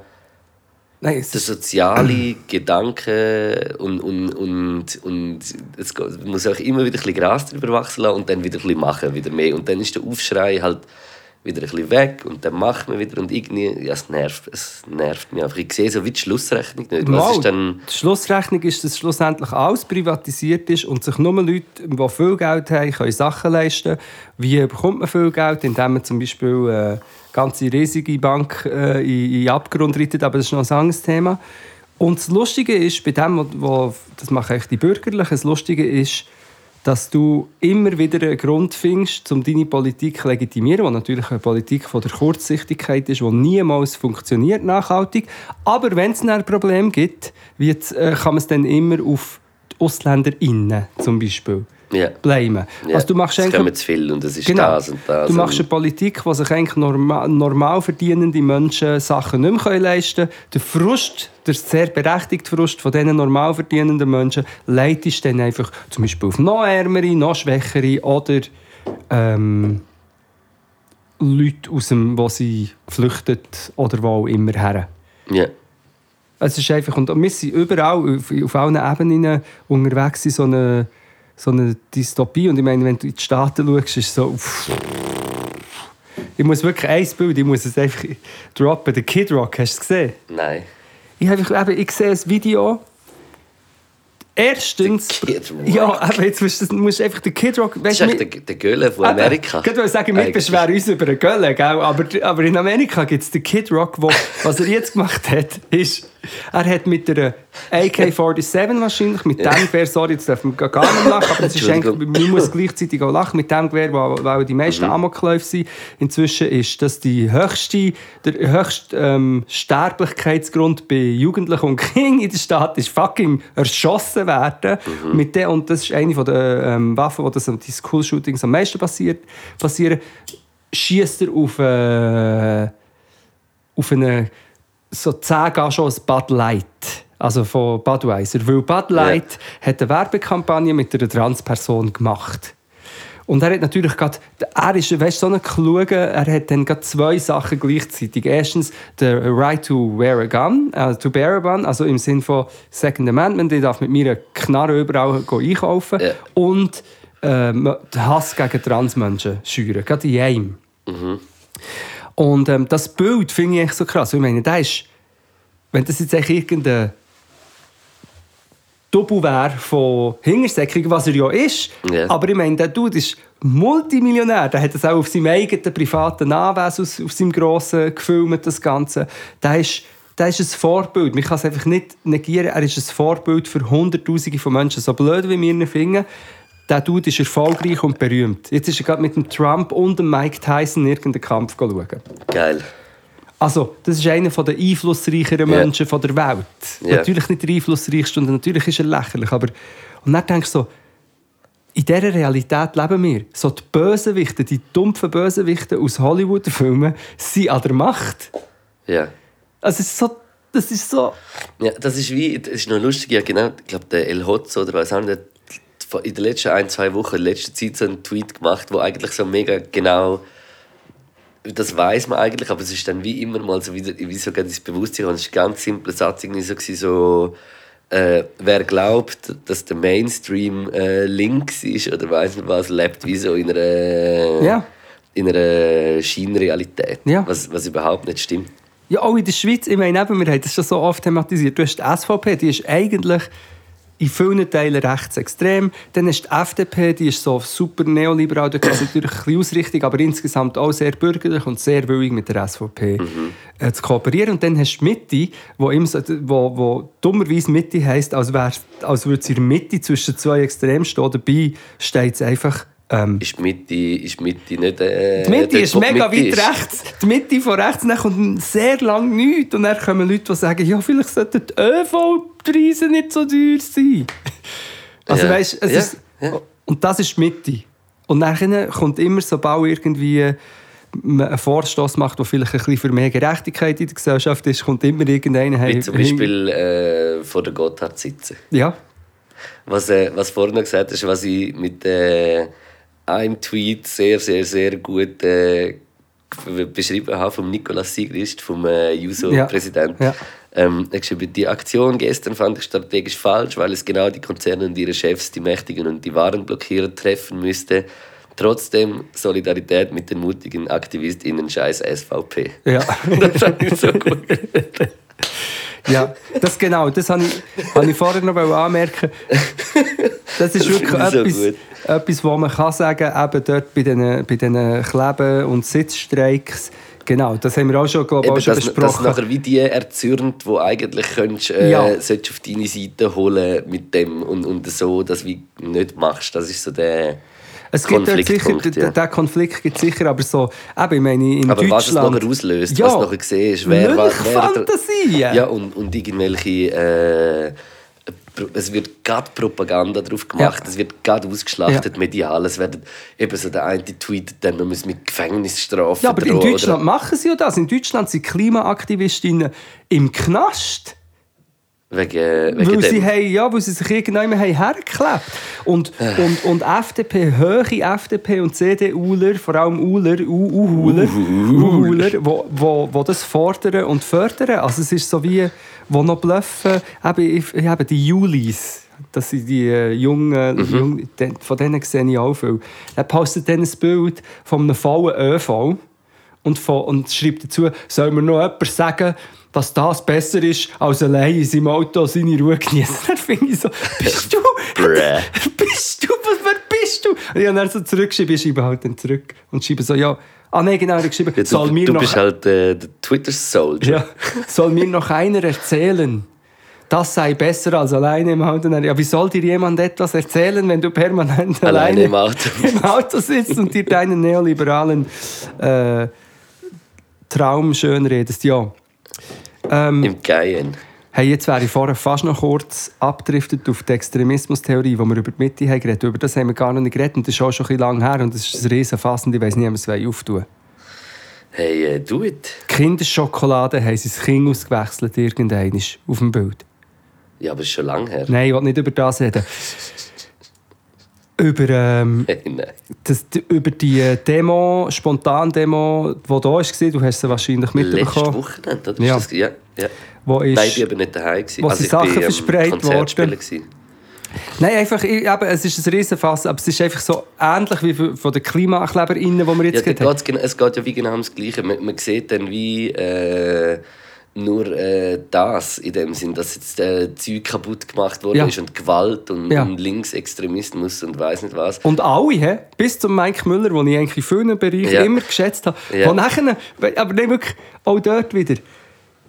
Nein, es der soziale Gedanke und, und, und, und es muss auch immer wieder ein bisschen Gras drüber wachsen lassen und dann wieder ein bisschen machen, wieder mehr. Und dann ist der Aufschrei halt wieder ein bisschen weg und dann macht man wieder und irgendwie, ja, es nervt, es nervt mich einfach. Ich sehe so wie die Schlussrechnung nicht. Was ist dann... die Schlussrechnung ist, dass schlussendlich alles privatisiert ist und sich nur Leute, die viel Geld haben, können Sachen leisten Wie bekommt man viel Geld? Indem man zum Beispiel eine ganze riesige Bank äh, in, in Abgrund reitet, aber das ist noch ein anderes Thema. Und das Lustige ist, bei dem, wo, wo, das machen echt die Bürgerlichen, das Lustige ist, dass du immer wieder einen Grund findest, um deine Politik zu legitimieren, die natürlich eine Politik von der Kurzsichtigkeit ist, die niemals funktioniert nachhaltig. Aber wenn es ein Problem gibt, wird, äh, kann man es dann immer auf die AusländerInnen zum Beispiel Ja. blamen. Ja, Also du machst es kommen zu viel und es ist Genau. das und das. Du machst eine Politik, wo sich eigentlich normal, normal verdienende Menschen Sachen nicht mehr leisten können. Der Frust, der sehr berechtigte Frust von diesen normal verdienenden Menschen leitest dann einfach zum Beispiel auf noch ärmere, noch schwächere oder ähm, Leute, aus dem, wo sie flüchtet oder wo auch immer her. ja. Es ist einfach, und wir sind überall, auf, auf allen Ebenen unterwegs in so eine, so eine Dystopie. Und ich meine, wenn du in die Staaten schaust, ist es so... Uff. Ich muss wirklich ein Bild, ich muss es einfach droppen. Der Kid Rock, hast du es gesehen? Nein. Ich, habe einfach, eben, ich sehe ein Video. Erstens... Ja, aber jetzt musst du, musst einfach den Kid Rock... Das ist echt der, der Gölle von Amerika. ich würde sagen, wir beschweren uns über einen Gölle, gell? Aber, aber in Amerika gibt es den Kid Rock, wo, was er jetzt gemacht hat, ist... Er hat mit der AK-47 wahrscheinlich, mit dem Gewehr, sorry, jetzt dürfen wir gar nicht lachen, aber es ist eigentlich, man muss gleichzeitig auch lachen, mit dem Gewehr, weil, weil die meisten Mhm. Amokläufe sind. Inzwischen ist das die höchste, der höchste ähm, Sterblichkeitsgrund bei Jugendlichen und Kindern in der Stadt ist fucking erschossen werden. Mhm. Mit der, und das ist eine von der ähm, Waffen, wo das, die School-Shootings am meisten passiert, passieren. Schießt er auf, äh, auf eine so 10 Gage schon ein Bud Light. Also von Budweiser. Weil Bud Light hat eine Werbekampagne mit einer Transperson gemacht. Und er hat natürlich gerade, er ist weißt, so ein Kluge, er hat dann gerade zwei Sachen gleichzeitig. Erstens der Right to wear a gun, äh, to bear a gun, also im Sinne von Second Amendment, ich darf mit mir Knarre überall einkaufen. Ja. Und ähm, den Hass gegen Transmenschen schüren, gerade in einem. Und ähm, das Bild finde ich echt so krass. Ich meine, da ist, wenn das jetzt eigentlich irgendein Double wäre von Hintersäckung, was er ja ist, Ja. aber ich meine, der Dude ist Multimillionär. Der hat das auch auf seinem eigenen privaten Anwesen, aus, auf seinem grossen gefilmt, das Ganze. Der ist, der ist ein Vorbild. Man kann es einfach nicht negieren. Er ist ein Vorbild für Hunderttausende von Menschen. So blöd wie wir ihn finden, der Dude ist erfolgreich und berühmt. Jetzt ist er gerade mit dem Trump und dem Mike Tyson irgendeinen Kampf schauen. Geil. Also, das ist einer der einflussreicheren. Menschen von der Welt. Ja. Natürlich nicht der einflussreichste und natürlich ist er lächerlich, aber... Und dann denkst du so, in dieser Realität leben wir. So die Bösewichte, die dumpfen Bösewichte aus Hollywood-Filmen sind an der Macht. Ja. Also, es ist so... Das ist so... Ja, das ist wie, das ist noch lustig, ja genau, ich glaube der El Hotzo oder was auch nicht, der in den letzten ein, zwei Wochen, in letzter Zeit so einen Tweet gemacht, wo eigentlich so mega genau, das weiß man eigentlich, aber es ist dann wie immer mal so wieder, wie so ins Bewusstsein und es ist ein ganz simpler Satz, irgendwie so, so äh, wer glaubt, dass der Mainstream äh, links ist oder weiß nicht was, lebt wie so in einer, Ja. in einer Scheinrealität, Ja. was, was überhaupt nicht stimmt. Ja, auch in der Schweiz, ich meine, eben, wir haben das schon so oft thematisiert. Du hast die SVP, die ist eigentlich in vielen Teilen rechtsextrem. Dann du die FDP, die ist so super neoliberal, da geht natürlich ein bisschen Ausrichtung, aber insgesamt auch sehr bürgerlich und sehr willig mit der SVP äh, zu kooperieren. Und dann hast du die Mitte, wo, so, wo, wo dummerweise Mitte heisst, als, als würde sie in der Mitte zwischen zwei Extremen stehen. Dabei steht es einfach... Ähm, Ist die Mitte, ist die Mitte nicht. Äh, die Mitte ist mega Mitte weit ist? rechts. Die Mitte von rechts, dann kommt sehr lang nichts. Und dann kommen Leute, die sagen, ja, vielleicht sollten die ÖV-Preise nicht so teuer sein. Also Ja. weißt, es Ja, ist, ja. Und das ist die Mitte. Und dann kommt immer, sobald irgendwie einen Vorstoß macht, der vielleicht ein bisschen für mehr Gerechtigkeit in der Gesellschaft ist, kommt immer irgendeiner... Wie hey, zum Beispiel äh, vor der Gotthard sitzen. Ja. Was, äh, was vorhin gesagt hast, was ich mit äh, einem Tweet sehr, sehr, sehr gut äh, beschrieben habe vom Nikolaus Sigrist, vom äh, JUSO-Präsidenten. Ja. Ähm, er geschrieben, die Aktion gestern fand ich strategisch falsch, weil es genau die Konzerne und ihre Chefs, die Mächtigen und die Warenblockierer treffen müsste. Trotzdem Solidarität mit den mutigen AktivistInnen, scheiß SVP. Ja. das fand ich so gut. Ja, das genau, das habe ich, habe ich vorher noch anmerken. Das ist wirklich finde ich so etwas, etwas, was man kann sagen eben dort bei diesen, bei diesen Kleben- und Sitzstreiks. Genau, das haben wir auch schon, glaube ich, auch schon dass besprochen. nachher wie die erzürnt, die eigentlich könntest, äh, Ja. auf deine Seite holen mit dem und, und so, dass du nicht machst. Das ist so der es gibt dort sicher, ja. den Konflikt gibt es sicher, aber so, eben, ich meine, in Aber was es Deutschland... nachher auslöst, Ja. was du nachher siehst, wer, wer Fantasien! Ja, und, und irgendwelche. Äh, es wird gerade Propaganda drauf gemacht, Ja. es wird gerade ausgeschlachtet Ja. medial. Es werden eben so der eine tweetet dann, man muss mit Gefängnisstrafe Ja, aber in Deutschland oder- machen sie ja das. In Deutschland sind Klimaaktivistinnen im Knast. Wegen, äh, wegen Weil sie, dem. haben, ja, weil sie sich irgendwann haben hergeklebt Und, Äh. und, und FDP, hohe FDP und CDUler, vor allem Uler, Uhuler, Uhuler, wo, wo, wo das fordern und fördern. Also es ist so wie, wo noch bluffen, eben, ich- eben die Julis. Das sind die äh, jungen, Mhm. jungen von denen sehe ich auch viel. Er postet dann ein Bild von einem vollen ÖV und, von, und schreibt dazu, soll mir noch jemand sagen, dass das besser ist, als allein in seinem Auto seine Ruhe genießen. Dann finde ich so, bist du, bist du, was, wer bist du? Und ich habe dann so zurückgeschrieben, ich schreibe halt dann zurück und schreibe so, ja, ah nein, genau, ich habe geschrieben, Ja, soll du, mir du noch... bist halt äh, der Twitter-Soldier. Ja, soll mir noch einer erzählen, das sei besser als alleine im Auto. Ja, wie soll dir jemand etwas erzählen, wenn du permanent Alleine alleine, im Auto. im Auto sitzt und dir deinen neoliberalen äh, Traum schön redest? Ja. Ähm, Im Geien. hey, jetzt wäre ich vorher fast noch kurz abdriftet auf die Extremismustheorie, wo wir über die Mitte haben geredet. Über das haben wir gar noch nicht geredet und das ist auch schon ein bisschen lang her und das ist ein riesen Fass und ich weiss nicht, ob wir es auftun Hey, äh, do it. Kinderschokolade haben sie das Kind ausgewechselt, irgendein auf dem Bild. Ja, aber ist schon lange her. Nein, ich will nicht über das reden. Über, ähm, das, über die äh, Demo, Spontan-Demo, die da war, du hast sie wahrscheinlich Letzte mitbekommen. Wochenende, oder? Ja. Das, ja, ja. Wo ist, Nein, ich war aber nicht daheim. gewesen. wo Also sind bin, Sachen verspreit worden? Nein, einfach, eben, es ist ein Riesenfass, aber es ist einfach so ähnlich wie von den KlimakleberInnen, die wir Ja, jetzt da gerade haben. es geht ja wie genau ums Gleiche. Man, man sieht dann wie äh, nur äh, das in dem Sinn, dass jetzt äh, Zeug kaputt gemacht worden Ja. ist und Gewalt und, Ja. und Linksextremismus und weiß nicht was. Und alle, he? bis zum Mike Müller, den ich eigentlich in vielen Bereichen Ja. immer geschätzt habe, Ja. wo nachher, aber nicht wirklich, auch dort wieder,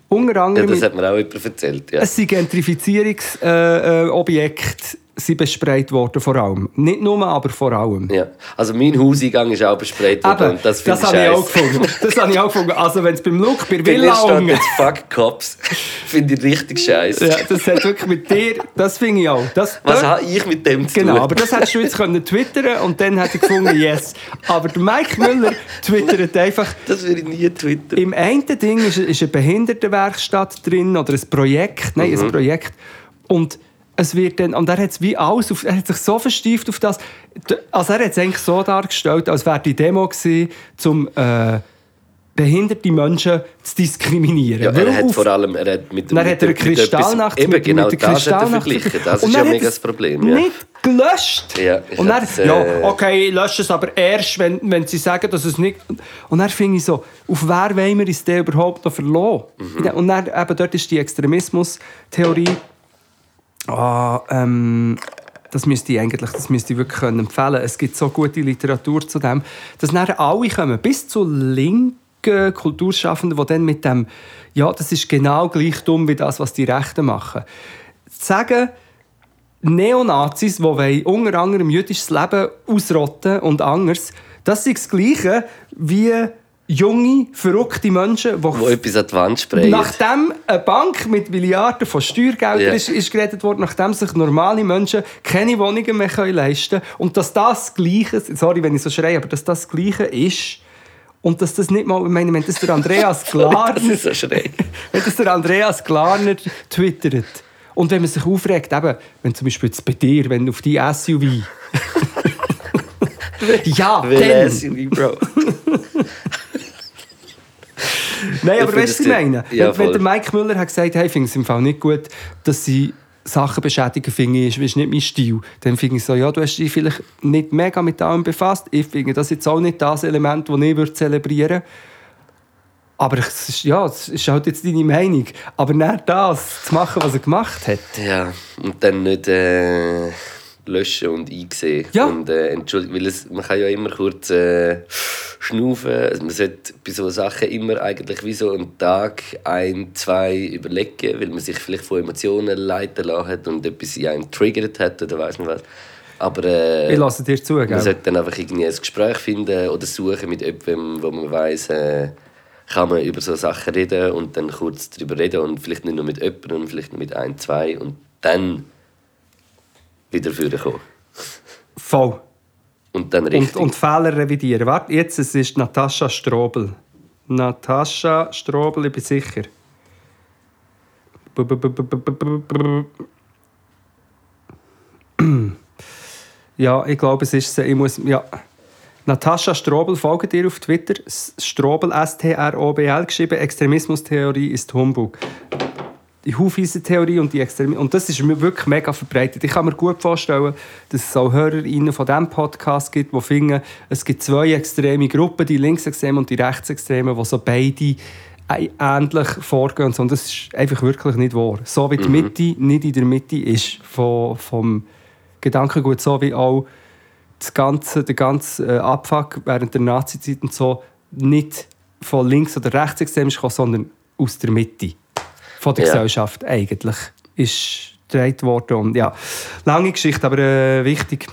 unter Ja, anderem... das hat mir auch jemand erzählt. Ja. Es sind Gentrifizierungsobjekte äh, äh, sind bespreit worden, vor allem. Nicht nur, aber vor allem. Ja. Also mein Hauseingang ist auch besprayt worden Eben, das das, finde ich habe ich auch gefunden. Das habe ich auch gefunden. Also wenn es beim Look bei Villa steht jetzt «Fuck Cops». finde ich richtig scheiße. ja, das hat wirklich mit dir, das finde ich auch. Das, Was habe ich mit dem zu Genau, tun? aber das hättest du jetzt können twittern und dann hätte ich gefunden, yes. Aber der Mike Müller twittert einfach, das würde ich nie twittern. im einen Ding ist, ist eine Behindertenwerkstatt drin oder ein Projekt, nein, Mhm. ein Projekt. Und es wird dann, und er hat wie alles, auf, er hat sich so verstieft auf das, also er hat es eigentlich so dargestellt, als wäre die Demo gewesen, um äh, behinderte Menschen zu diskriminieren. Ja, Weil er hat auf- vor allem er hat mit, dann hat er eine mit, mit Kristallnacht eben mit, genau mit der er Kristallnacht verglichen. Das ist ja mega es das Problem. Ja. Nicht gelöscht. Ja, und dann, äh, ja, okay, ich lösche es aber erst, wenn, wenn sie sagen, dass es nicht. Und dann finde ich so, auf wer wollen wir uns denn überhaupt noch verlassen? Mhm. Und dann eben dort ist die Extremismus-Theorie. Ah, ähm, das müsste ich eigentlich, das müsste ich wirklich empfehlen. Es gibt so gute Literatur zu dem, dass dann alle kommen, bis zu linken Kulturschaffenden, die dann mit dem, ja, das ist genau gleich dumm wie das, was die Rechten machen. Zu sagen, Neonazis, die unter anderem jüdisches Leben ausrotten und anders, das ist das Gleiche wie junge, verrückte Menschen, die Wo etwas an die Wand sprayen. Nachdem eine Bank mit Milliarden von Steuergeldern Ja. ist, ist gerettet worden, nachdem sich normale Menschen keine Wohnungen mehr können leisten können und dass das Gleiche, sorry, wenn ich so schreie, aber dass das Gleiche ist und dass das nicht mal, ich meine, wenn das der Andreas Glarner, Das ist so wenn das der Andreas Glarner twittert und wenn man sich aufregt, eben, wenn zum Beispiel jetzt bei dir, wenn auf die SUV ja, Will dann. SUV, Bro. Nein, Ich aber weißt du, was ich meine? ja, wenn, der Mike Müller hat gesagt hey, ich finde es im Fall nicht gut, dass sie Sachen beschädigen, finde ich, ist nicht mein Stil. Dann finde ich so, ja, du hast dich vielleicht nicht mega mit allem befasst. Ich finde das jetzt auch nicht das Element, das ich würde zelebrieren würde. Aber es ist, ja, es ist halt jetzt deine Meinung. Aber nicht das zu machen, was er gemacht hat. Ja, und dann nicht äh, löschen und einsehen. Ja. Und äh, entschuldigen, weil es, man kann ja immer kurz äh, schnaufen. Also man sollte bei solchen Sachen immer eigentlich wie so einen Tag, ein, zwei überlegen, weil man sich vielleicht von Emotionen leiten lassen hat und etwas in einem triggert hat oder weiß nicht was. Aber äh, Ich lasse dir zu, man sollte dann einfach irgendwie ein Gespräch finden oder suchen mit jemandem, wo man weiss, äh, kann man über so Sachen reden und dann kurz darüber reden und vielleicht nicht nur mit jemandem, und vielleicht nur mit ein, zwei und dann wieder vorkommen. Voll. Und dann Und, richtig. und Fehler revidieren. Warte, jetzt, es ist Natascha Strobel. Natascha Strobel, ich bin sicher. Ja, ich glaube, es ist sie. Ich muss, ja. Natascha Strobel, folgt ihr auf Twitter. Strobel, S-T-R-O-B-L, geschrieben. Extremismustheorie ist Humbug. Die Hufeisentheorie und die Extremi Und das ist mir wirklich mega verbreitet. Ich kann mir gut vorstellen, dass es auch HörerInnen von diesem Podcast gibt, die finden, es gibt zwei extreme Gruppen, die Linksextremen und die Rechtsextremen, die so beide ä- ähnlich vorgehen. Und das ist einfach wirklich nicht wahr. So wie die Mitte nicht in der Mitte ist vom, vom Gedankengut, so wie auch das ganze, der ganze äh, Abfuck während der Nazi-Zeit und so nicht von links oder rechts extrem ist sondern aus der Mitte von der Ja. Gesellschaft eigentlich ist gedreht worden. Und, ja, lange Geschichte, aber äh, wichtig,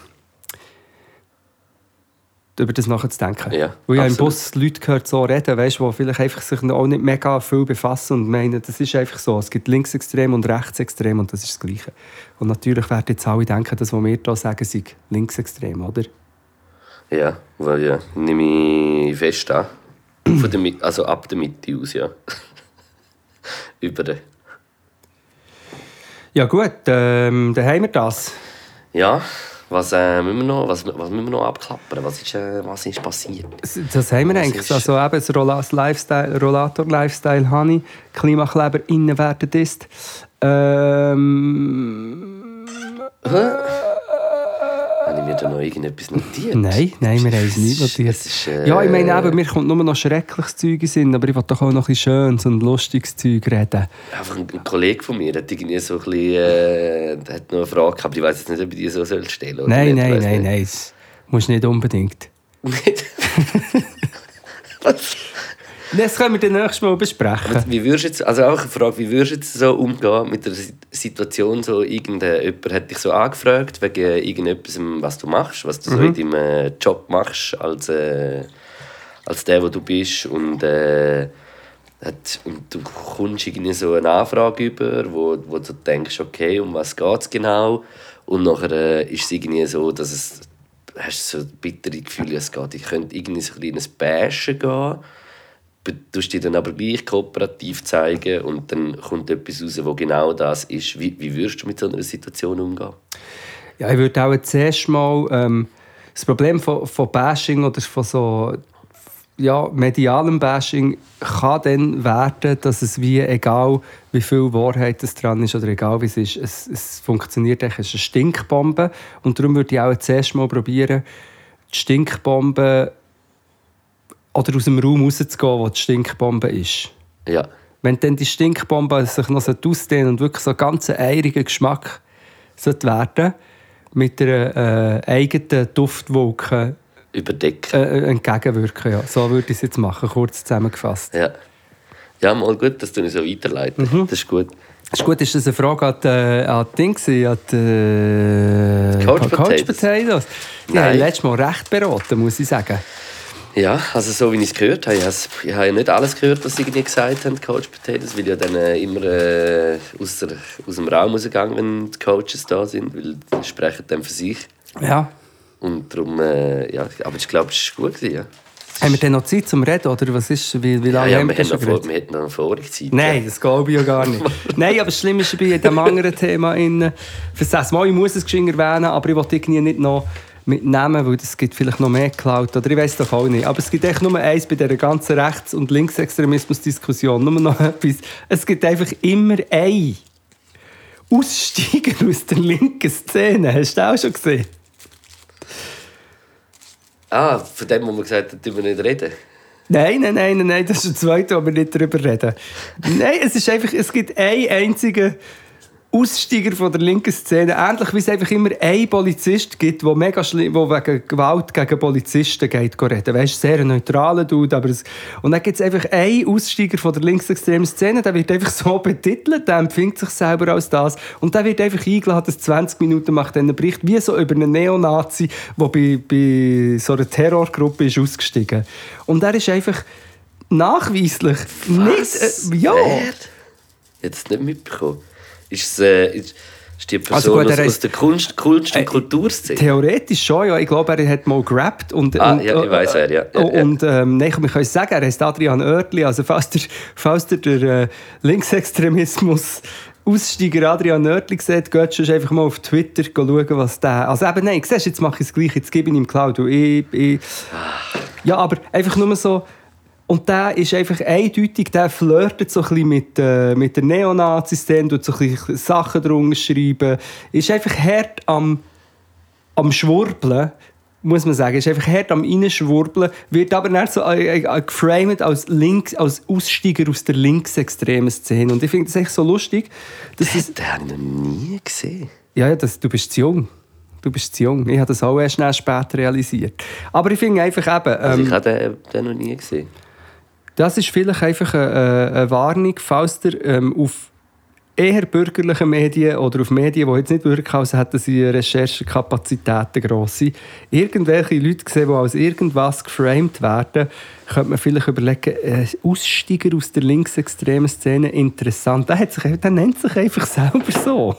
über das nachzudenken. Ja, Weil ich habe im. Bus Leute gehört so reden, weißt, die vielleicht einfach sich auch nicht mega viel befassen und meinen, das ist einfach so. Es gibt Linksextrem und Rechtsextrem und das ist das Gleiche. Und natürlich werden jetzt alle denken, das, was wir hier sagen, sei Linksextrem, oder? Ja, weil ja, nehme ich fest an. Von der, also ab der Mitte aus, ja. Über den. Ja gut, ähm, dann haben wir das. Ja, was, äh, müssen wir noch, was, was müssen wir noch abklappern? Was ist, äh, was ist passiert? Das, das haben wir Das eigentlich. ist- Also eben das Rolla- Lifestyle, Rollator-Lifestyle habe ich. Klimakleber innen werden ist. Ähm, Habe ich mir da noch irgendetwas notiert? nein, nein, wir haben es nicht notiert. ist, äh, Ja, ich meine eben, mir kommt nur noch schreckliches Zeug in aber ich will doch auch noch ein schönes und lustiges Zeug reden. Einfach ein, ein Kollege von mir hat irgendwie so ein bisschen, äh, hat noch eine Frage gehabt, ich weiß jetzt nicht, ob ich die so soll stellen oder Nein, nicht, nein, nein, nein, das musst du nicht unbedingt. Nicht? Was? Das können wir dann nächstes Mal besprechen. Wie würdest du jetzt, also auch eine Frage, wie würdest du jetzt so umgehen mit der Si- Situation, so irgendein, jemand hat dich so angefragt wegen irgendetwas, was du machst, was du so in deinem äh, Job machst, als, äh, als der, wo du bist und, äh, hat, und du kommst irgendwie so eine Anfrage über, wo, wo du denkst, okay, um was geht es genau? Und nachher äh, ist es irgendwie so, dass es hast so bittere Gefühle, es geht, ich könnte irgendwie so ein kleines Bashen gehen tust dich dann aber gleich kooperativ zeigen und dann kommt etwas raus, wo genau das ist. Wie, wie würdest du mit so einer Situation umgehen? Ja, ich würde auch zuerst mal ähm, das Problem von, von Bashing oder von so ja, medialem Bashing kann dann werden, dass es wie, egal wie viel Wahrheit es dran ist oder egal wie es ist, es, es funktioniert eigentlich, es ist eine Stinkbombe und darum würde ich auch zuerst mal probieren, die Stinkbombe oder aus dem Raum rauszugehen, wo die Stinkbombe ist. Ja, Wenn dann die Stinkbombe sich noch ausdehnen und wirklich so einen ganz eirigen Geschmack werden mit einer äh, eigenen Duftwolke überdecken. äh, entgegenwirken. Ja. So würde ich es jetzt machen, kurz zusammengefasst. Ja. ja, mal gut, dass du nicht so weiterleiten. Mhm. Das ist gut. Ist gut, ist das eine Frage an die, äh, an die Ding, an die äh, Coach Coach Potatoes? Potatoes? Die Nein. haben letztes Mal recht beraten, muss ich sagen. Ja, also so wie ich es gehört habe, ich habe, ja nicht alles gehört, was sie gesagt haben, Coach Potatoes, weil ja dann äh, immer äh, aus, der, aus dem Raum rausgegangen, wenn die Coaches da sind, weil die sprechen dann für sich. Ja. Und darum, äh, ja, aber ich glaube, es war gut. gewesen, Ja. Haben wir denn noch Zeit zum Reden, oder was ist, wie, wie Ja, lange ja, haben wir, haben noch vor, wir hätten noch vorige Zeit. Nein, das glaube ich ja gar nicht. Nein, aber das Schlimme ist bei diesem anderen Thema. In, für das Mal, ich muss es geschwind erwähnen, aber ich will irgendwie nicht noch mitnehmen, weil es gibt vielleicht noch mehr geklaut oder ich weiß doch auch nicht. Aber es gibt echt nur eins bei dieser ganzen Rechts- und Linksextremismus-Diskussion. Nur noch etwas. Es gibt einfach immer ein Aussteiger aus der linken Szene. Hast du auch schon gesehen? Ah, von dem, wo man gesagt hat, wir nicht reden. Nein, nein, nein, nein, nein, das ist der zweite, wo wir nicht darüber reden. Nein, es ist einfach, es gibt einen einzigen Aussteiger von der linken Szene, ähnlich wie es einfach immer einen Polizist gibt, der mega schlimm, der wegen Gewalt gegen Polizisten geht reden. Weißt sehr neutraler Dude, aber es, und dann gibt es einfach einen Aussteiger von der linksextremen Szene, der wird einfach so betitelt, der empfindet sich selber als das und der wird einfach eingeladen, dass 20 Minuten macht einen Bericht, wie so über einen Neonazi, der bei, bei so einer Terrorgruppe ist ausgestiegen. Und er ist einfach nachweislich nicht, äh, ja. Wer? Jetzt nicht mitbekommen. Ist es äh, ist, ist die Person Also gut, er aus, aus der Kunst, Kunst- und Äh, Kulturszene? Theoretisch schon, ja. Ich glaube, er hat mal gerappt. Und, Ah, und, ja, ich weiss wer, ja. Ja, und, ja. Ähm, nein, wir können sagen, er heißt Adrian Oertli. Also falls der, falls der, der äh, Linksextremismus Aussteiger Adrian Oertli sieht, geht schon einfach mal auf Twitter schauen, was der... Also eben, nein, siehst, jetzt mache ich es gleich, jetzt gebe ich ihm Cloud. Ich, ich, ja, aber einfach nur so... Und der ist einfach eindeutig, der flirtet so ein bisschen mit, äh, mit der Neonazi-Szene, tut so ein bisschen Sachen drunter schreiben, ist einfach hart am, am Schwurbeln, muss man sagen. Ist einfach hart am Reinschwurbeln, wird aber dann so äh, äh, geframed als, links, als Aussteiger aus der linksextremen Szene. Und ich finde das echt so lustig, dass es, Den habe ich noch nie gesehen. ja, ja, das, du bist zu jung. Du bist zu jung. Ich habe das auch erst später realisiert. Aber ich finde einfach eben... Also ähm, ich habe den, den noch nie gesehen. Das ist vielleicht einfach eine, eine Warnung, falls ihr ähm, auf eher bürgerlichen Medien oder auf Medien, die jetzt nicht wirklich also hätten sie Recherchekapazitäten gross sind, irgendwelche Leute sehen, die als irgendwas geframed werden, könnte man vielleicht überlegen, äh, Aussteiger aus der linksextremen Szene, interessant. Der, hat sich, der nennt sich einfach selber so.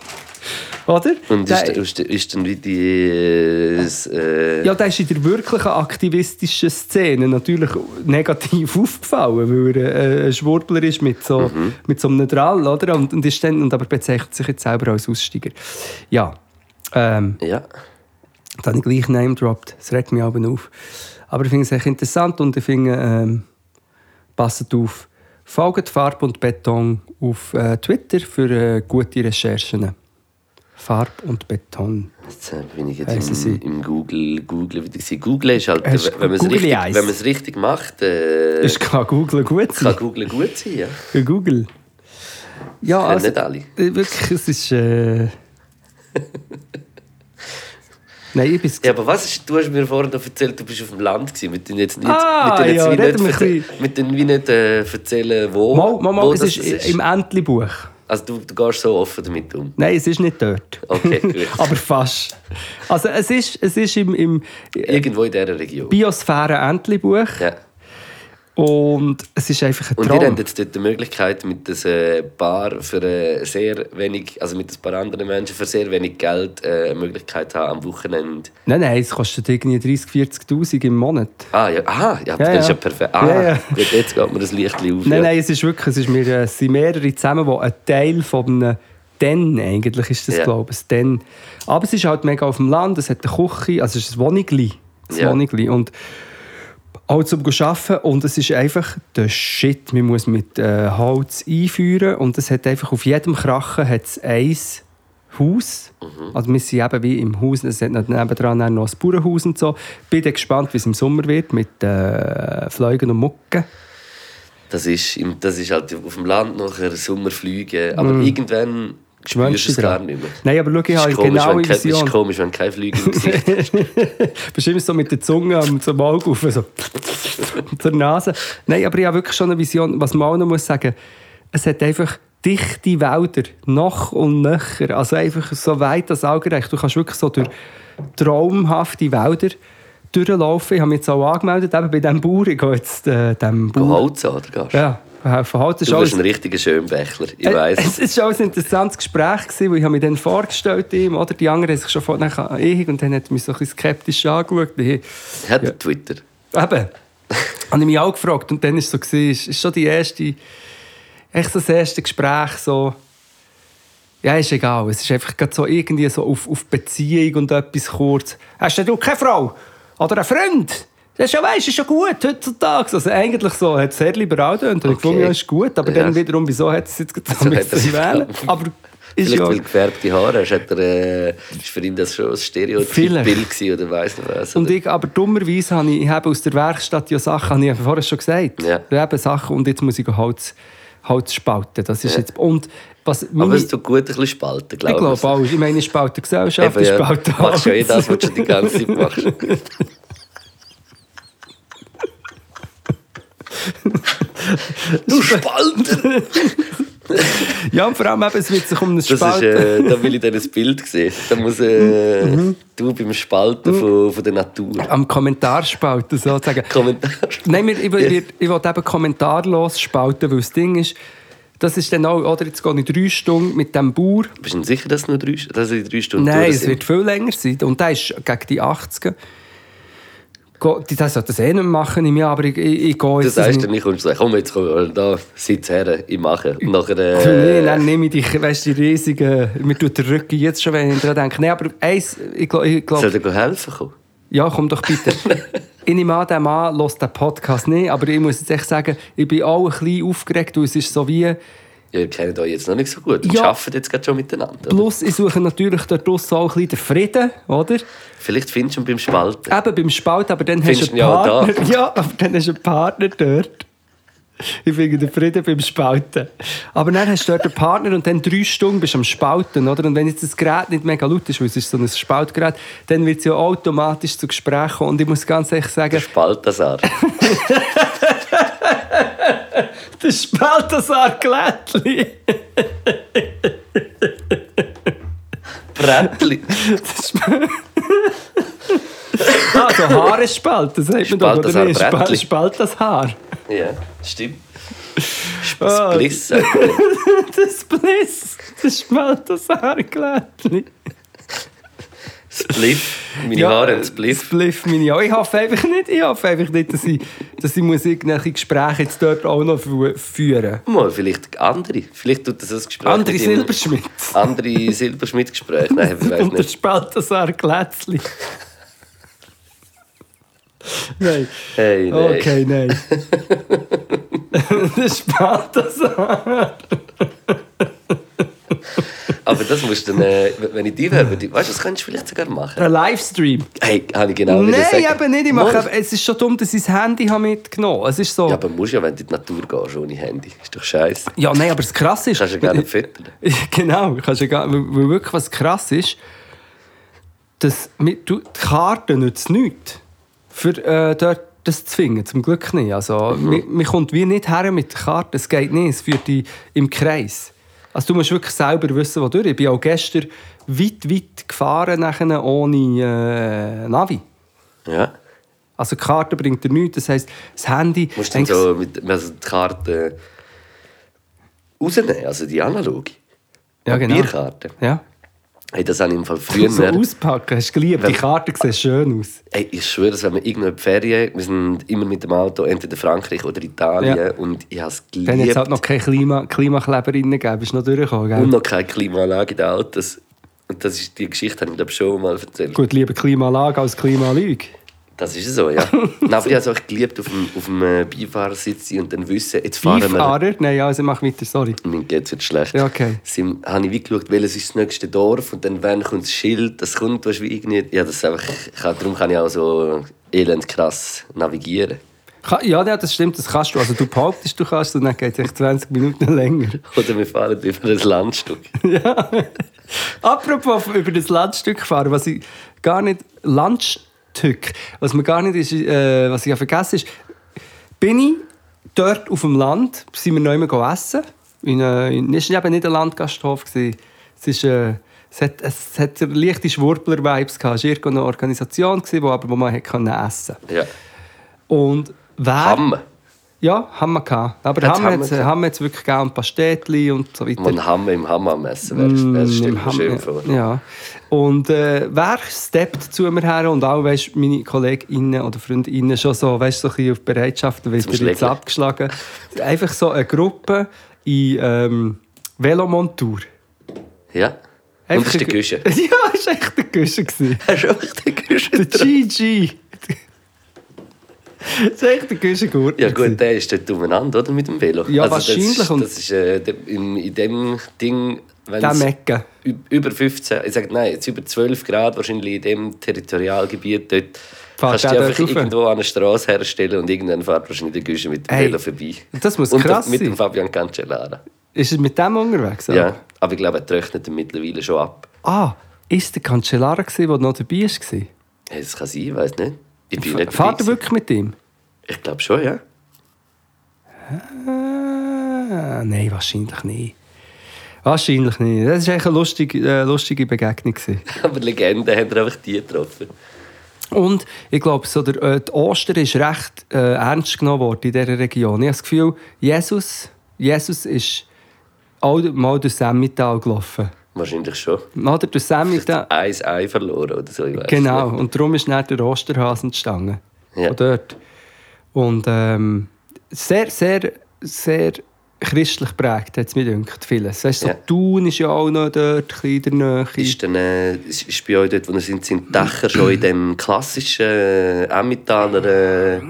Oder? Und Der- ist, ist, ist dann wie die... Äh, das, äh, ja, der ist in der wirklichen aktivistischen Szene natürlich negativ aufgefallen, weil er äh, ein Schwurbler ist mit so, Mhm. mit so einem Drall, oder? Und, und, ist dann, und aber bezeichnet sich jetzt selber als Aussteiger. Ja, ähm, ja. das habe ich gleich name dropped. Das regt mich aber auf. Aber ich finde es echt interessant und ich finde, ähm, passet auf. Folgt Farb und Beton auf äh, Twitter für äh, gute Recherchen. Farb und Beton. Jetzt bin ich jetzt im, im Google, Google wieder. Google ist halt, Hast wenn man es richtig, wenn es richtig macht, äh, Das kann Google gut kann sein. Google gut sein. Ja. Für Google. Ja, also, nicht alle. äh, wirklich, es ist... Äh... Nein, ich bin... Ja, aber was ist, du hast mir vorhin noch erzählt, du bist auf dem Land gewesen, mit den jetzt nicht, Ah, mit den jetzt ja, wie nicht, mit den wie nicht äh, erzählen, wo, Mal, mal, mal, wo es das ist, das im Entli-Buch. Also du, du gehst so offen damit um. Nein, es ist nicht dort. Okay, gut. Aber fast. Also es ist, es ist im, im Irgendwo in dieser Region. Biosphäre-Entli-Buch Ja. Und es ist einfach ein Und Traum. ihr habt jetzt dort die Möglichkeit, mit ein äh, paar für äh, sehr wenig, also mit ein paar anderen Menschen für sehr wenig Geld äh, eine Möglichkeit haben am Wochenende. Nein, nein, es kostet irgendwie 30'000, 40'000 im Monat. Ah, ja, aha, ja, Ja, das ja. ist ja perfekt. Ah, Ja, ja. gut, jetzt geht mir das Licht auf. Nein, ja. nein, es ist wirklich, es, ist mir, es sind mehrere zusammen, die ein Teil von einem Den, eigentlich ist das, Ja. glaube ich, Den. Aber es ist halt mega auf dem Land, es hat eine Küche, also es ist ein Wohnigli. Ein Ja. Wohnigli. Und auch zum Arbeiten und es ist einfach der Shit. Man muss mit äh, Holz einführen und es hat einfach auf jedem Krachen hat es ein Haus. Mhm. Also wir sind eben wie im Haus, es hat auch noch ein Bauernhaus und so. Bin gespannt, wie es im Sommer wird mit äh, Fliegen und Mucken. Das, ist, das ist halt auf dem Land nachher Sommerflüge, aber irgendwann gar dran. nicht mehr. Nein, aber schau, ich habe genau wenn kein, es Vision. ist komisch, wenn kein Flüge im Gesicht Du bist immer so mit der Zunge am zum Auge rauf, so zur Nase. Nein, aber ich habe wirklich schon eine Vision, was man auch noch muss sagen, es hat einfach dichte Wälder, noch und nöcher, also einfach so weit das Auge reicht. Du kannst wirklich so durch traumhafte Wälder durchlaufen. Ich habe mich jetzt auch angemeldet, eben bei diesem Bauer. Ich gehe jetzt äh, dem Bauer... Holz an, oder gehst? Ja, ist Du bist alles- ein richtiger Schönbächler, ich Äh, weiss Es es. war ein interessantes Gespräch, gewesen, weil ich habe mich dann vorgestellt ihm, oder? Die anderen haben sich schon vorher Ehig und dann hat er mich so ein bisschen skeptisch angeschaut. Ich, Hat Ja. er Twitter? eben, habe ich mich auch gefragt und dann war es so, gewesen, ist, schon die erste, echt so das erste Gespräch so, ja, ist egal, es ist einfach gerade so irgendwie so auf, auf Beziehung und etwas kurz. Hast du keine Frau? Oder einen Freund? Das ist ja, weißt, ist ja gut heutzutage. Also eigentlich so, hat es sehr liberal gedacht. Und ich Okay. gefunden, ja, ist gut. Aber Ja. dann wiederum, wieso hat es jetzt gerade so sich- wählen? Aber ist Vielleicht ja... weil du gefärbte Haare hast, hat er, äh, ist für ihn das schon ein Stereotyp-Bild oder weiss nicht was. Und ich, aber dummerweise habe ich, ich habe aus der Werkstatt ja Sachen, habe ich vorher schon gesagt. Ja. Eben Sachen und jetzt muss ich Holz, Holz spalten. Das ist Ja. jetzt, und was aber meine, es tut gut ein bisschen spalten, ich glaube glaube auch, ich meine, ich spalte Gesellschaft, Eben, ich ja. spalte Du machst ja eh das, was du die ganze Zeit machst. du Spalter! Ja, und vor allem eben, es wird sich um ein Das ist, Spalten... äh, da will ich dann ein Bild sehen. Da muss äh, Mhm. du beim Spalten von, von der Natur. am Kommentar spalten, sozusagen. Kommentar. Nein, ich, will- ich, ich will eben kommentarlos spalten, weil das Ding ist, das ist dann auch, oder jetzt gehe ich drei Stunden mit dem Bauer Bist du sicher, dass, es nur drei, dass ich drei Stunden Nein, es wird viel länger sein. Und der ist gegen die 80er. Die das sollte das eh nicht machen im Jahr, aber ich, ich, ich gehe jetzt... sagst dann nicht, kommst du sagen, komm jetzt, komm, da, sitz her, ich mache. Und nachher, Nee, äh, dann nehme ich dich, weißt du, die riesigen... Mir tut der Rücken jetzt schon, wenn ich daran denke. Nein, aber eins, ich glaube... Ich glaub, soll dir helfen kommen? ja, komm doch bitte. ich nehme an, der Mann hört den Podcast nicht, aber ich muss jetzt echt sagen, ich bin auch ein bisschen aufgeregt, weil es ist so wie... Ja, ihr kennt euch jetzt noch nicht so gut. Und Ja. arbeitet jetzt gerade schon miteinander. oder? Plus, ich suche natürlich dort draussen auch ein bisschen den Frieden, oder? Vielleicht findest du ihn beim Spalten. Eben beim Spalt, aber dann Findest hast du einen ihn ja Partner. Ja, aber dann hast du einen Partner dort. Ich finde den Frieden beim Spalten. Aber dann hast du dort einen Partner und dann drei Stunden bist du am Spalten, oder? Und wenn jetzt das Gerät nicht mega laut ist, weil es ist so ein Spaltgerät, dann wird es ja automatisch zu Gesprächen. Und ich muss ganz ehrlich sagen, Balthasar. das Spaltasar-Glättli. Brettli. Ah, so Haare spalten, sagt man doch, oder nicht? Spa- Brettli. Spalt das Haar. Ja, stimmt. Ah. Spliss. Das Bliss, das Spaltasar-Glättli. Spliff. Meine Haare haben Spliff. Spliff meine Haare. Ich hoffe einfach nicht, ich hoffe einfach nicht, dass ich, dass ich muss irgendwelche Gespräche jetzt dort auch noch fü- führen Mal, vielleicht andere. Vielleicht tut das ein Gespräch Andere Silberschmidt. Andere Silberschmidt-Gespräche. Nein, ich weiß Und der nicht. Spaltasar-Glätzli. Nein. Hey, nein. Okay, nein. der Spaltasar. Aber das musst du dann, äh, wenn ich die wäre, weißt du, das könntest du vielleicht sogar machen. Ein Livestream. Hey, habe ich genau Nein, eben nicht. Ich mache, eben- es ist schon dumm, dass ich das Handy habe mitgenommen habe. So... Ja, aber musst ja, wenn du in die Natur gehst, ohne Handy. Ist doch scheiße. Ja, nein, aber das Krasse ist... Kannst du ja gar nicht füttern. genau, kannst ja gar, weil wirklich was krass ist, dass mit, du, die Karte nützt nichts, für äh, dort das zu finden. Zum Glück nicht. Also, Mhm. man, man kommt wie nicht her mit der Karte. Es geht nicht. Es führt dich im Kreis. Also, du musst wirklich selber wissen, wo du Ich bin auch gestern weit, weit gefahren nachher ohne äh, Navi. Ja. Also die Karte bringt dir nichts. Das heisst, das Handy... Musst du so mit also die Karte rausnehmen, also die analoge. Ja, genau. Papierkarte. Ja. Hey, das habe ich im Fall früher. So auspacken, hast du geliebt. Die Karte sieht schön aus. Ey, ich schwöre, dass wenn wir irgendwo in die Ferien, wir sind immer mit dem Auto entweder Frankreich oder Italien Ja. und ich habe es Wenn geliebt. jetzt halt noch keine Klima Klimakleber reingegeben, bist noch durchgekommen, gell? und noch keine Klimaanlage in den Autos. Und das ist, die Geschichte habe ich glaube schon mal erzählt. Gut, lieber Klimaanlage als Klimalüge. Das ist so, ja. Nein, aber ich habe es auch geliebt, auf dem, auf dem äh, Beifahrersitz sein und dann wissen, jetzt fahren wir... Beifahrer? Nein, also mach weiter, sorry. Mir geht es jetzt schlecht. Ja, okay. Sind, habe ich wie geschaut, welches ist das nächste Dorf und dann wann kommt das Schild, das kommt, du, wie irgendwie... Ja, das ist einfach... Kann, darum kann ich auch so elend krass navigieren. Ja, ja, das stimmt, das kannst du. Also du behauptest, du kannst, und dann geht es echt 20 Minuten länger. Oder wir fahren über ein Landstück. Apropos über das Landstück fahren, was ich gar nicht... Landstück, was mir gar nicht ist, äh, was ich ja vergessen ist, bin ich dort auf dem Land, sind wir noch immer essen. In, äh, in, es war eben nicht ein Landgasthof. gewesen. Es, ist, äh, es, hat, es hat leichte Schwurbler-Vibes gehabt. Es war irgendeine Organisation, gewesen, wo, aber, wo man hat können essen Ja. Und wer... Hamme. Ja, haben wir gehabt. Aber Hat's haben wir jetzt, haben wir jetzt wirklich gerne Pastetli und so weiter. Man Hamme im Hammer messen, wäre Mm, mir schön vor. Ja. Und äh, wer steppt zu mir her und auch weißt, meine KollegInnen oder Freundinnen schon so, weißt, so ein bisschen auf Bereitschaft, weil Zum jetzt abgeschlagen. Einfach so eine Gruppe in ähm, Velomontur. Ja. Und Einfach das ist der Güsche. Ja, das war echt der Güsche. Hast du auch den Güsche Der GG. Das war echt der Güsche Gurtner. Ja gut, der ist dort umeinander, oder? Mit dem Velo. Ja, also wahrscheinlich. Das ist, das ist äh, in, in dem Ding, Der es Mecke. über 15, ich sage nein, jetzt über 12 Grad wahrscheinlich in dem Territorialgebiet dort, kannst du einfach rauf? irgendwo an eine Straße herstellen und irgendwann fährt wahrscheinlich der Güsche mit dem Velo vorbei. das muss und krass mit sein. dem Fabian Cancellara. Ist er mit dem unterwegs? Ja, aber ich glaube, er trocknet ihn mittlerweile schon ab. Ah, ist der Cancellara, der noch dabei war? Hey, das kann sein, ich weiß nicht. Ich bin nicht Fahrt er wirklich mit ihm? Ich glaube schon, ja. Ah, nein, wahrscheinlich nicht. Wahrscheinlich nicht. Das war eine lustige, äh, lustige Begegnung. Aber Legenden haben einfach die getroffen. Und ich glaube, so der, äh, die Ostern ist recht äh, ernst genommen worden in dieser Region. Ich habe das Gefühl, Jesus, Jesus ist auch mal durch Semmital gelaufen. Wahrscheinlich schon. Oder durch Semmital. Ein Ei verloren oder so, Genau, und darum ist dann der Osterhase entstanden. Ja. Von dort. Und ähm, sehr, sehr, sehr christlich prägt, hat es mir gedacht, vieles. Weißt, so Ja. Thun ist ja auch noch dort, ein in der Nähe. Ist, dann, äh, ist, ist bei euch dort, wo ihr sind, sind die Dächer schon in dem klassischen äh, Emmentaler äh,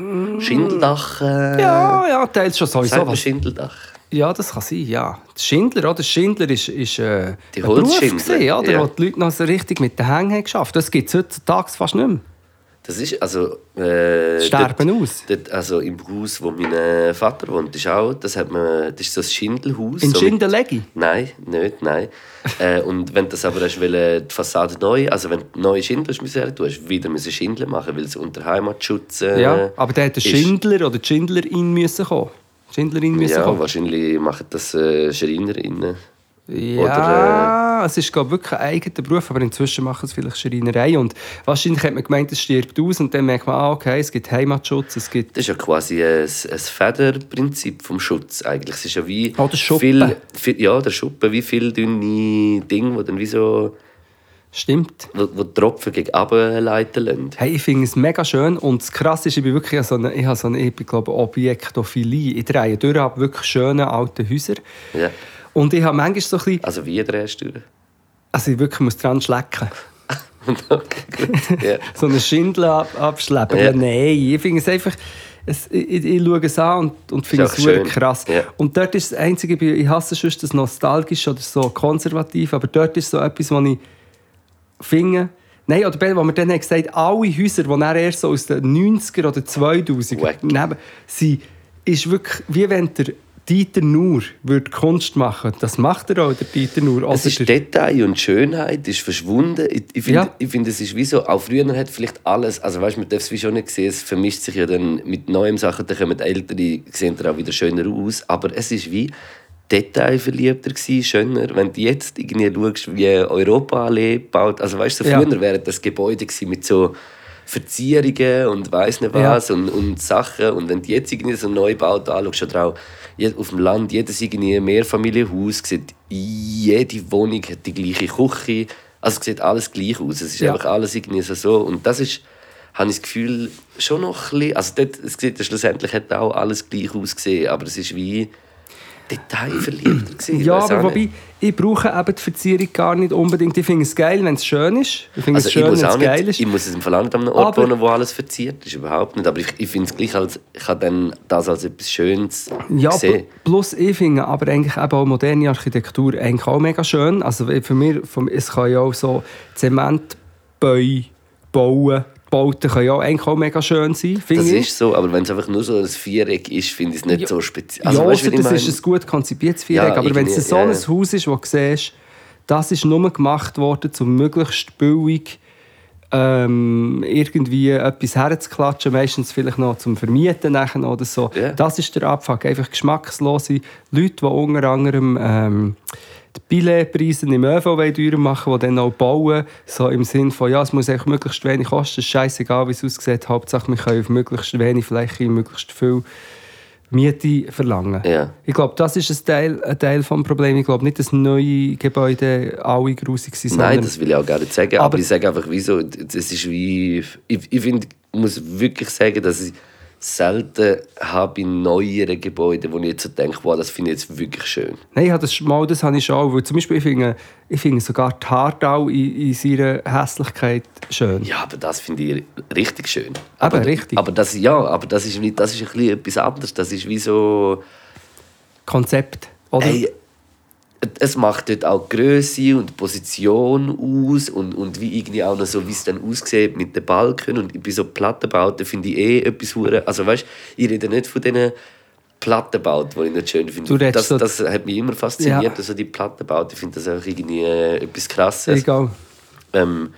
Schindeldach? Äh, ja, ja, teils schon sowieso. Was, Schindeldach? Ja, das kann sein, ja. Der Schindler, oder? Schindler ist, ist äh, Die ein Beruf gewesen, oder? ja. wo die Leute noch so richtig mit den Hängen haben geschafft Das gibt es heutzutage fast nicht mehr. Das ist also... Äh, Sterben dort, aus? Dort, also im Haus, wo mein äh, Vater wohnt, ist auch, das, hat man, das ist so ein Schindelhaus. In so Schindelegi? Nein, nicht, nein. äh, und wenn du das aber hast, wollen, die Fassade neu, also wenn du neue Schindeln hast, müssen, du hast wieder müssen Schindeln machen, weil es unter Heimatschutz äh, Ja, aber da hätte der. Schindler oder die Schindlerin müssen kommen. Schindlerin müssen Ja, kommen. wahrscheinlich machen das äh, Schreinerinnen. Ja, Oder, es ist glaube wirklich ein eigener Beruf, aber inzwischen machen es vielleicht Schreinerei. Und wahrscheinlich hat man gemeint, es stirbt aus und dann merkt man, ah, okay, es gibt Heimatschutz, es gibt... Das ist ja quasi ein, ein Federprinzip vom Schutz eigentlich. Es ist ja wie Oh, der Schuppen. viel, viel, ja, der Schuppen, wie viele dünne Dinge, die dann wie so, Stimmt. wo, wo die Tropfen gegen runter leiten lassen. Hey, ich finde es mega schön und das Krasse ist, ich bin wirklich so eine, ich habe so eine ich glaube, Objektophilie. Ich drehe durch, habe wirklich schöne alte Häuser. Ja. Und ich habe manchmal so ein bisschen, Also wie drehst du? also ich wirklich muss dran schlecken. Ja. so eine Schindel ab, abschleppen. Ja. Ja. Nein, ich finde es einfach. Es, ich, ich, schaue es an und, und finde es schön. krass. Ja. Und dort ist das Einzige, ich hasse schon das nostalgisch oder so konservativ, aber dort ist so etwas, was ich finde. Nein, oder besser, wo wir dann haben gesagt alle Häuser, die dann erst so aus den 90er oder 2000 Wack. neben, sind, ist wirklich, wie wenn der Dieter Nuhr würde Kunst machen Das macht er auch, der Dieter Nuhr. Es ist Detail und Schönheit ist verschwunden. Ich, ich finde, Ja. ich finde, es ist wie so, auch früher hat vielleicht alles, also weißt, man darf es wie schon nicht sehen, es vermischt sich ja dann mit neuen Sachen, dann kommen die Ältere, sehen dann auch wieder schöner aus, aber es ist wie detailverliebter gewesen, schöner. Wenn du jetzt irgendwie schaust, wie Europaallee baut, also weißt du, so Ja. früher wäre das Gebäude mit so Verzierungen und weiß nicht Ja. was und, und Sachen. Und wenn du jetzt irgendwie so neu baut anschaust, oder auch auf dem Land, jedes irgendwie Mehrfamilienhaus, sieht jede Wohnung hat die gleiche Küche. Also es sieht alles gleich aus. Es ist Ja. einfach alles irgendwie so. so. Und das ist, habe ich das Gefühl, schon noch ein bisschen, also dort, es sieht ja schlussendlich hat auch alles gleich ausgesehen, aber es ist wie detailverliebter gewesen. Ich Ja, aber wobei, nicht. ich brauche eben die Verzierung gar nicht unbedingt. Ich finde es geil, wenn es schön ist. Ich finde Also es schön, muss wenn es geil ist. ich muss im Fall auch nicht an einem Ort Aber- wohnen, wo alles verziert ist, überhaupt nicht. Aber ich, ich finde es gleich, als, ich habe dann das als etwas Schönes Ja, gesehen. pl- plus ich finde aber eigentlich eben auch moderne Architektur eigentlich auch mega schön. Also für mich, für mich es kann ja auch so Zementbäu bauen. Bauten können ja auch eigentlich auch mega schön sein, Das ich. ist so, aber wenn es einfach nur so ein Viereck ist, finde ich es nicht Ja. so speziell. Also, ja, weißt das meine? ist ein gut konzipiertes Viereck. Ja, aber wenn es so ja, ein. Haus ist, wo du siehst, das ist nur gemacht worden, um möglichst billig ähm, irgendwie etwas herzuklatschen, meistens vielleicht noch zum Vermieten nachher oder so. Das ist der Abfuck. Einfach geschmackslose Leute, die unter anderem ähm, die Billetpreise im ÖV teurer machen, die dann auch bauen, so im Sinn von, ja, es muss eigentlich möglichst wenig kosten, scheißegal, wie es aussieht, Hauptsache wir können auf möglichst wenig Fläche möglichst viel Miete verlangen. Ja. Ich glaube, das ist ein Teil, ein Teil des Problems. Ich glaube nicht, dass neue Gebäude alle grusig sind. Nein, das will ich auch gar nicht sagen. Aber, Aber- ich sage einfach, wieso, das ist wie... Ich, ich finde, ich muss wirklich sagen, dass ich selten habe in neueren Gebäuden, wo ich jetzt so denke, wow, das finde ich jetzt wirklich schön. Nein, ich habe das mal, das habe ich schon. auch, Weil zum Beispiel, ich finde, ich finde sogar die Hardau in, in seiner Hässlichkeit schön. Ja, aber das finde ich richtig schön. Eben, aber, richtig. Aber das, ja, aber das ist, das ist ein bisschen etwas anderes. Das ist wie so... Konzept. Oder? Ey, es macht dort auch Größe und Position aus und, und wie irgendwie auch noch so, wie es dann aussieht mit den Balken und bei so Plattenbauten finde ich eh etwas hure also weißt ich rede nicht von diesen Plattenbauten, die ich nicht schön finde. Das, so- das hat mich immer fasziniert, Ja. also die Plattenbauten, ich finde das auch irgendwie äh, etwas krasses. Egal. Ähm,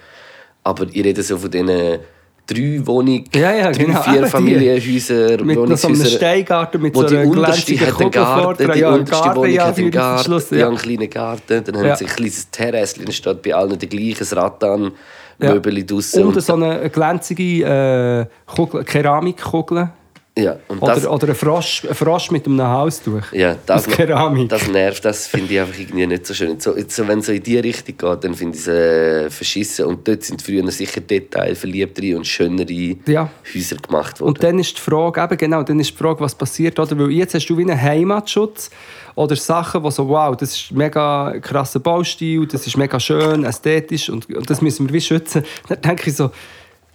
aber ich rede so von diesen drei Wohnungen, Ja, ja, drei, genau. vier die. Familienhäuser, Mit noch so einem Wohnungshäuser, Steingarten mit so die einer unterste glänzigen hat einen Garten, die Ja, unterste Garten, Wohnung ja, hat einen Garten, Schluss, die ja. haben einen kleinen Garten, dann haben sie ein kleines Terrasse, dann steht bei allen der gleiche Rattan, Möbel draussen. Und so eine glänzige äh, Kugel, Keramikkugel. Ja, und das, Oder, oder ein, Frosch, ein Frosch mit einem Halstuch. ja, das, aus Keramik. das nervt, das finde ich einfach irgendwie nicht so schön. So, so, wenn es so in die Richtung geht, dann finde ich es äh, verschissen. Und dort sind früher sicher detailverliebtere und schönere Ja. Häuser gemacht worden. Und dann ist die Frage, eben genau, dann ist die Frage, was passiert, oder? Weil jetzt hast du wie einen Heimatschutz oder Sachen, wo so, wow, das ist ein mega krasser Baustil, das ist mega schön, ästhetisch und, und das müssen wir wie schützen. Dann denke ich so,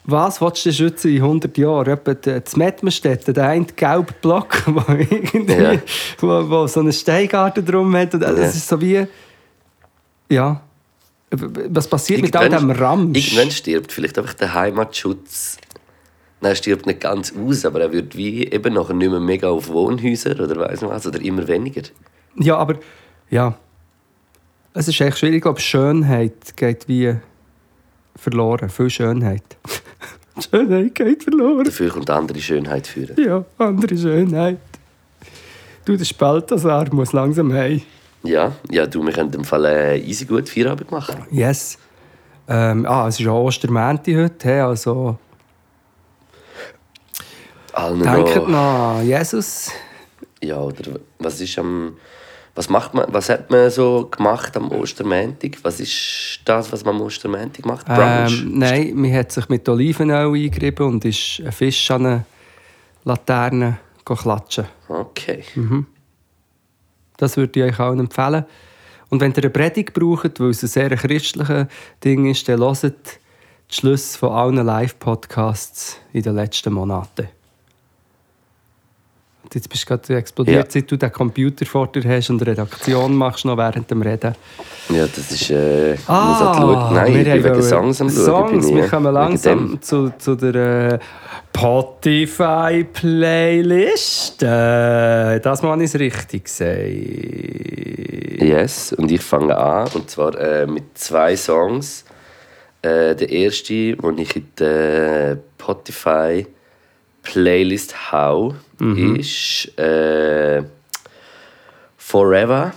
was willst du schützen in 100 Jahren? Etwa das Mettmerstetten, der eine gelbe Block, wo, irgendwie, Ja. wo, wo so einen Steingarten drum hat. Und das Ja. ist so wie, ja, was passiert mit all dem Ramsch? Irgendwann stirbt vielleicht einfach der Heimatschutz Nein, er stirbt nicht ganz aus, aber er wird wie eben nachher nicht mehr mega auf Wohnhäuser oder weiss nicht was, oder immer weniger. Ja, aber ja. Es ist echt schwierig. Ich glaube, Schönheit geht wie verloren. Viel Schönheit. Schönheit geht verloren. Dafür kommt andere Schönheit führen. Ja, andere Schönheit. Du, der Spaltasar muss langsam heim. Ja, ja, du, wir können im Fall äh, easy gut Feierabend machen. Yes. Ähm, ah, es ist auch Ostermänti heute. he, Also, Allen denkt noch an Jesus. ja, oder was ist am, was macht man, was hat man so gemacht am Ostermäntig? Was ist das, was man am Ostermäntig macht? Brunch? Ähm, nein, man hat sich mit Olivenöl eingerieben und ist einen Fisch an eine Laterne klatschen. Okay. Das würde ich euch allen empfehlen. Und wenn ihr eine Predigt braucht, weil es ein sehr christliches Ding ist, dann hört die Schluss von allen Live-Podcasts in den letzten Monaten. Jetzt bist du gerade explodiert, Ja. seit du den Computer vor dir hast und Redaktion machst noch während dem Reden. Ja, das ist. Äh, ich muss halt schauen. Nein, ich bin wegen Songs am Schauen. Songs, ich, wir kommen langsam zu, zu der äh, Spotify-Playlist. Äh, das mal ist richtig gesagt. Yes, und ich fange an. Und zwar äh, mit zwei Songs. Äh, der erste, den ich in der Spotify Playlist hau, ist äh, Forever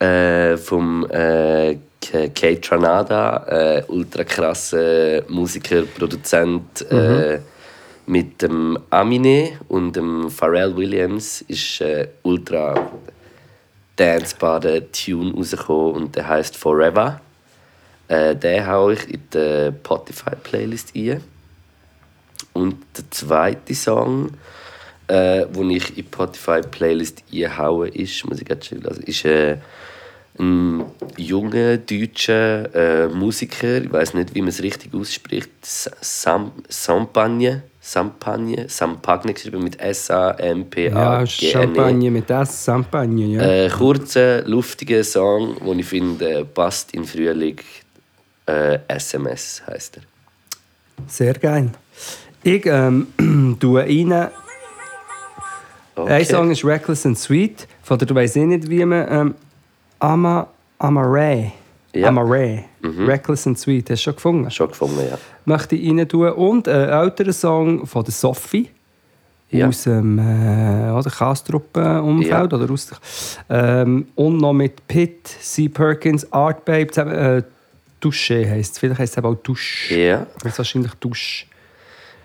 äh, vom äh, Kate Tranada, äh, ultra krasser Musiker, Produzent äh, mit dem Amine und dem Pharrell Williams ist äh, ultra dancebare Tune rausgekommen und der heißt Forever. Äh, den hau ich in die Spotify-Playlist ein. Der zweite Song, äh, den ich in die Spotify-Playlist einhaue, ist, muss ich gerade schnell lassen, ist äh, ein junger deutscher äh, Musiker, ich weiß nicht, wie man es richtig ausspricht, Sam Sampagne, Sampagne, Sampagne geschrieben mit Ja, S-A-M-P-A-G-N-E. Champagne mit S, Champagne, ja. Äh, kurzer, luftiger Song, den ich finde, passt in Frühling. Äh, SMS heißt er. Sehr geil. Ich ähm, tue rein. Ein Song ist Reckless and Sweet. Von der, du weiss ich nicht, wie man. Ähm, Ama, Amare. Ja. Amare. Reckless and Sweet. Hast du schon gefunden? Schon gefunden, ja. Möchte ich rein tun. Und einen älteren Song von der Sophie. Ja. Aus dem äh, Kastruppen-Umfeld. Ja. Oder aus, ähm, und noch mit Pitt, C. Perkins, Art Babe. zusammen, Äh, Dusche heisst es. Vielleicht heisst es eben auch Dusch. Ja, Das ist wahrscheinlich Dusch.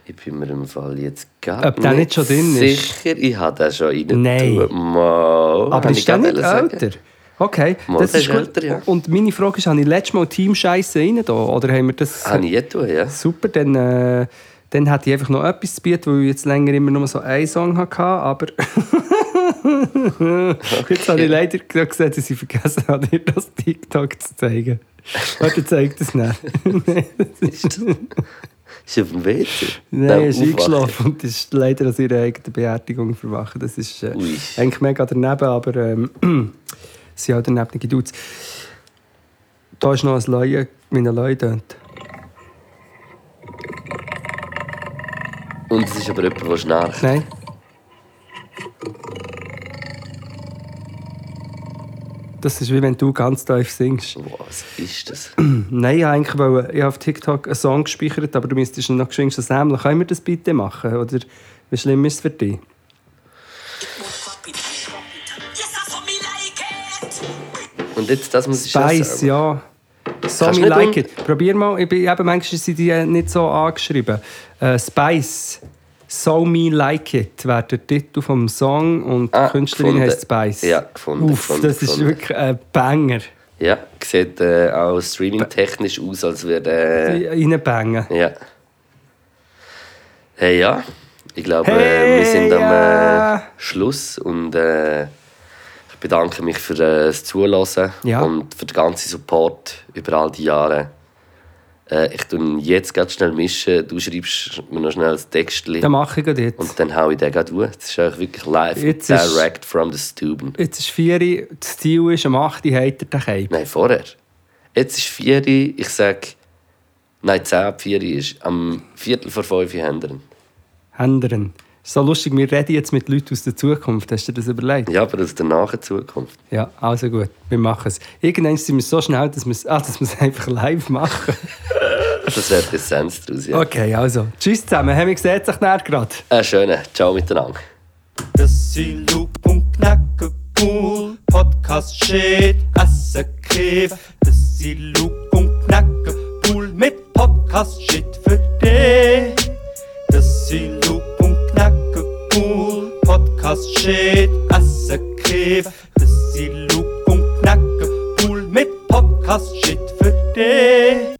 Ich bin mir im Fall jetzt gar Ob der nicht schon drin ist? sicher. Ich habe den schon rein. Nein. Mal, Aber ist der nicht sagen. älter? Okay, Mal, das ist ist gut. älter, ja. Und meine Frage ist, habe ich letztes Mal Team Scheiße rein da? Oder haben wir das... Habe ich jetzt ja. Super, dann, äh, dann hätte ich einfach noch etwas zu bieten, weil ich jetzt länger immer nur so einen Song hatte, aber... Jetzt habe ich leider gerade gesehen, dass ich vergessen habe, dir das TikTok zu zeigen. Warte, zeig das nicht. Nein, das ist, auf dem WC? Nein, er ist eingeschlafen und ist leider aus ihrer eigenen Beerdigung verwachen. Das ist äh, eigentlich mega daneben, aber ähm, sind auch daneben die Dudes. Da ist noch ein Leuen, wie ein Leuen tönt. Und es ist aber jemand, der schnarcht. Nein. Das ist wie wenn du ganz tief singst. Was ist das? Nein, ich eigentlich wollte, ich habe auf TikTok einen Song gespeichert, aber du müsstest noch geschwind sammeln. Können wir das bitte machen? Oder wie schlimm ist es für dich? Und jetzt, das muss ich Spice, ja. So me like it. Probier mal, ich bin, eben, manchmal sind die nicht so angeschrieben. Äh, Spice, So Me Like It wäre der Titel vom Song und die Ah, Künstlerin gefunden. heißt Spice. Ja, gefunden, Uff, gefunden, das ist gefunden. wirklich ein Banger. Ja, sieht äh, auch streaming-technisch aus, als würde. Äh, Reinbangen. ja. Hey, ja. Ich glaube, Hey, äh, wir sind am ja. äh, Schluss und äh, ich bedanke mich für äh, das Zuhören Ja. und für den ganzen Support über all die Jahre. Äh, ich tue jetzt ganz schnell mischen. Du schreibst mir noch schnell ein Textchen Das mache ich jetzt. und dann hau ich den gerade durch. Das ist eigentlich wirklich live, Jetzt ist- direct from the Stuben. Jetzt ist 4 Uhr, das Ziel ist, am 8 Uhr hat er den Cape. Nein, vorher. Jetzt ist 4 Uhr, ich sage, nein, 10 ab 4 Uhr ist, am Viertel vor 5 Uhr haben wir ihn. Händeren. So lustig, wir reden jetzt mit Leuten aus der Zukunft. Hast du dir das überlegt? Ja, aber aus der nahen Zukunft. Ja, also gut, wir machen es. Irgendwann sind wir so schnell, dass wir es ah, dass einfach live machen. Das wäre die Essenz daraus, ja. Okay, also. Tschüss zusammen. Haben wir gesehen sich näher gerade. Äh, schöne. Ciao miteinander. Das sind Luke und Knacke cool. Podcast shit, Essen Kiff. Das sind Luke und Knacke cool mit Podcast shit für dich. Das sind Knacke cool. Podcast shit, Essen Kiff. Das sind Luke und Knacke cool mit Podcast shit für dich.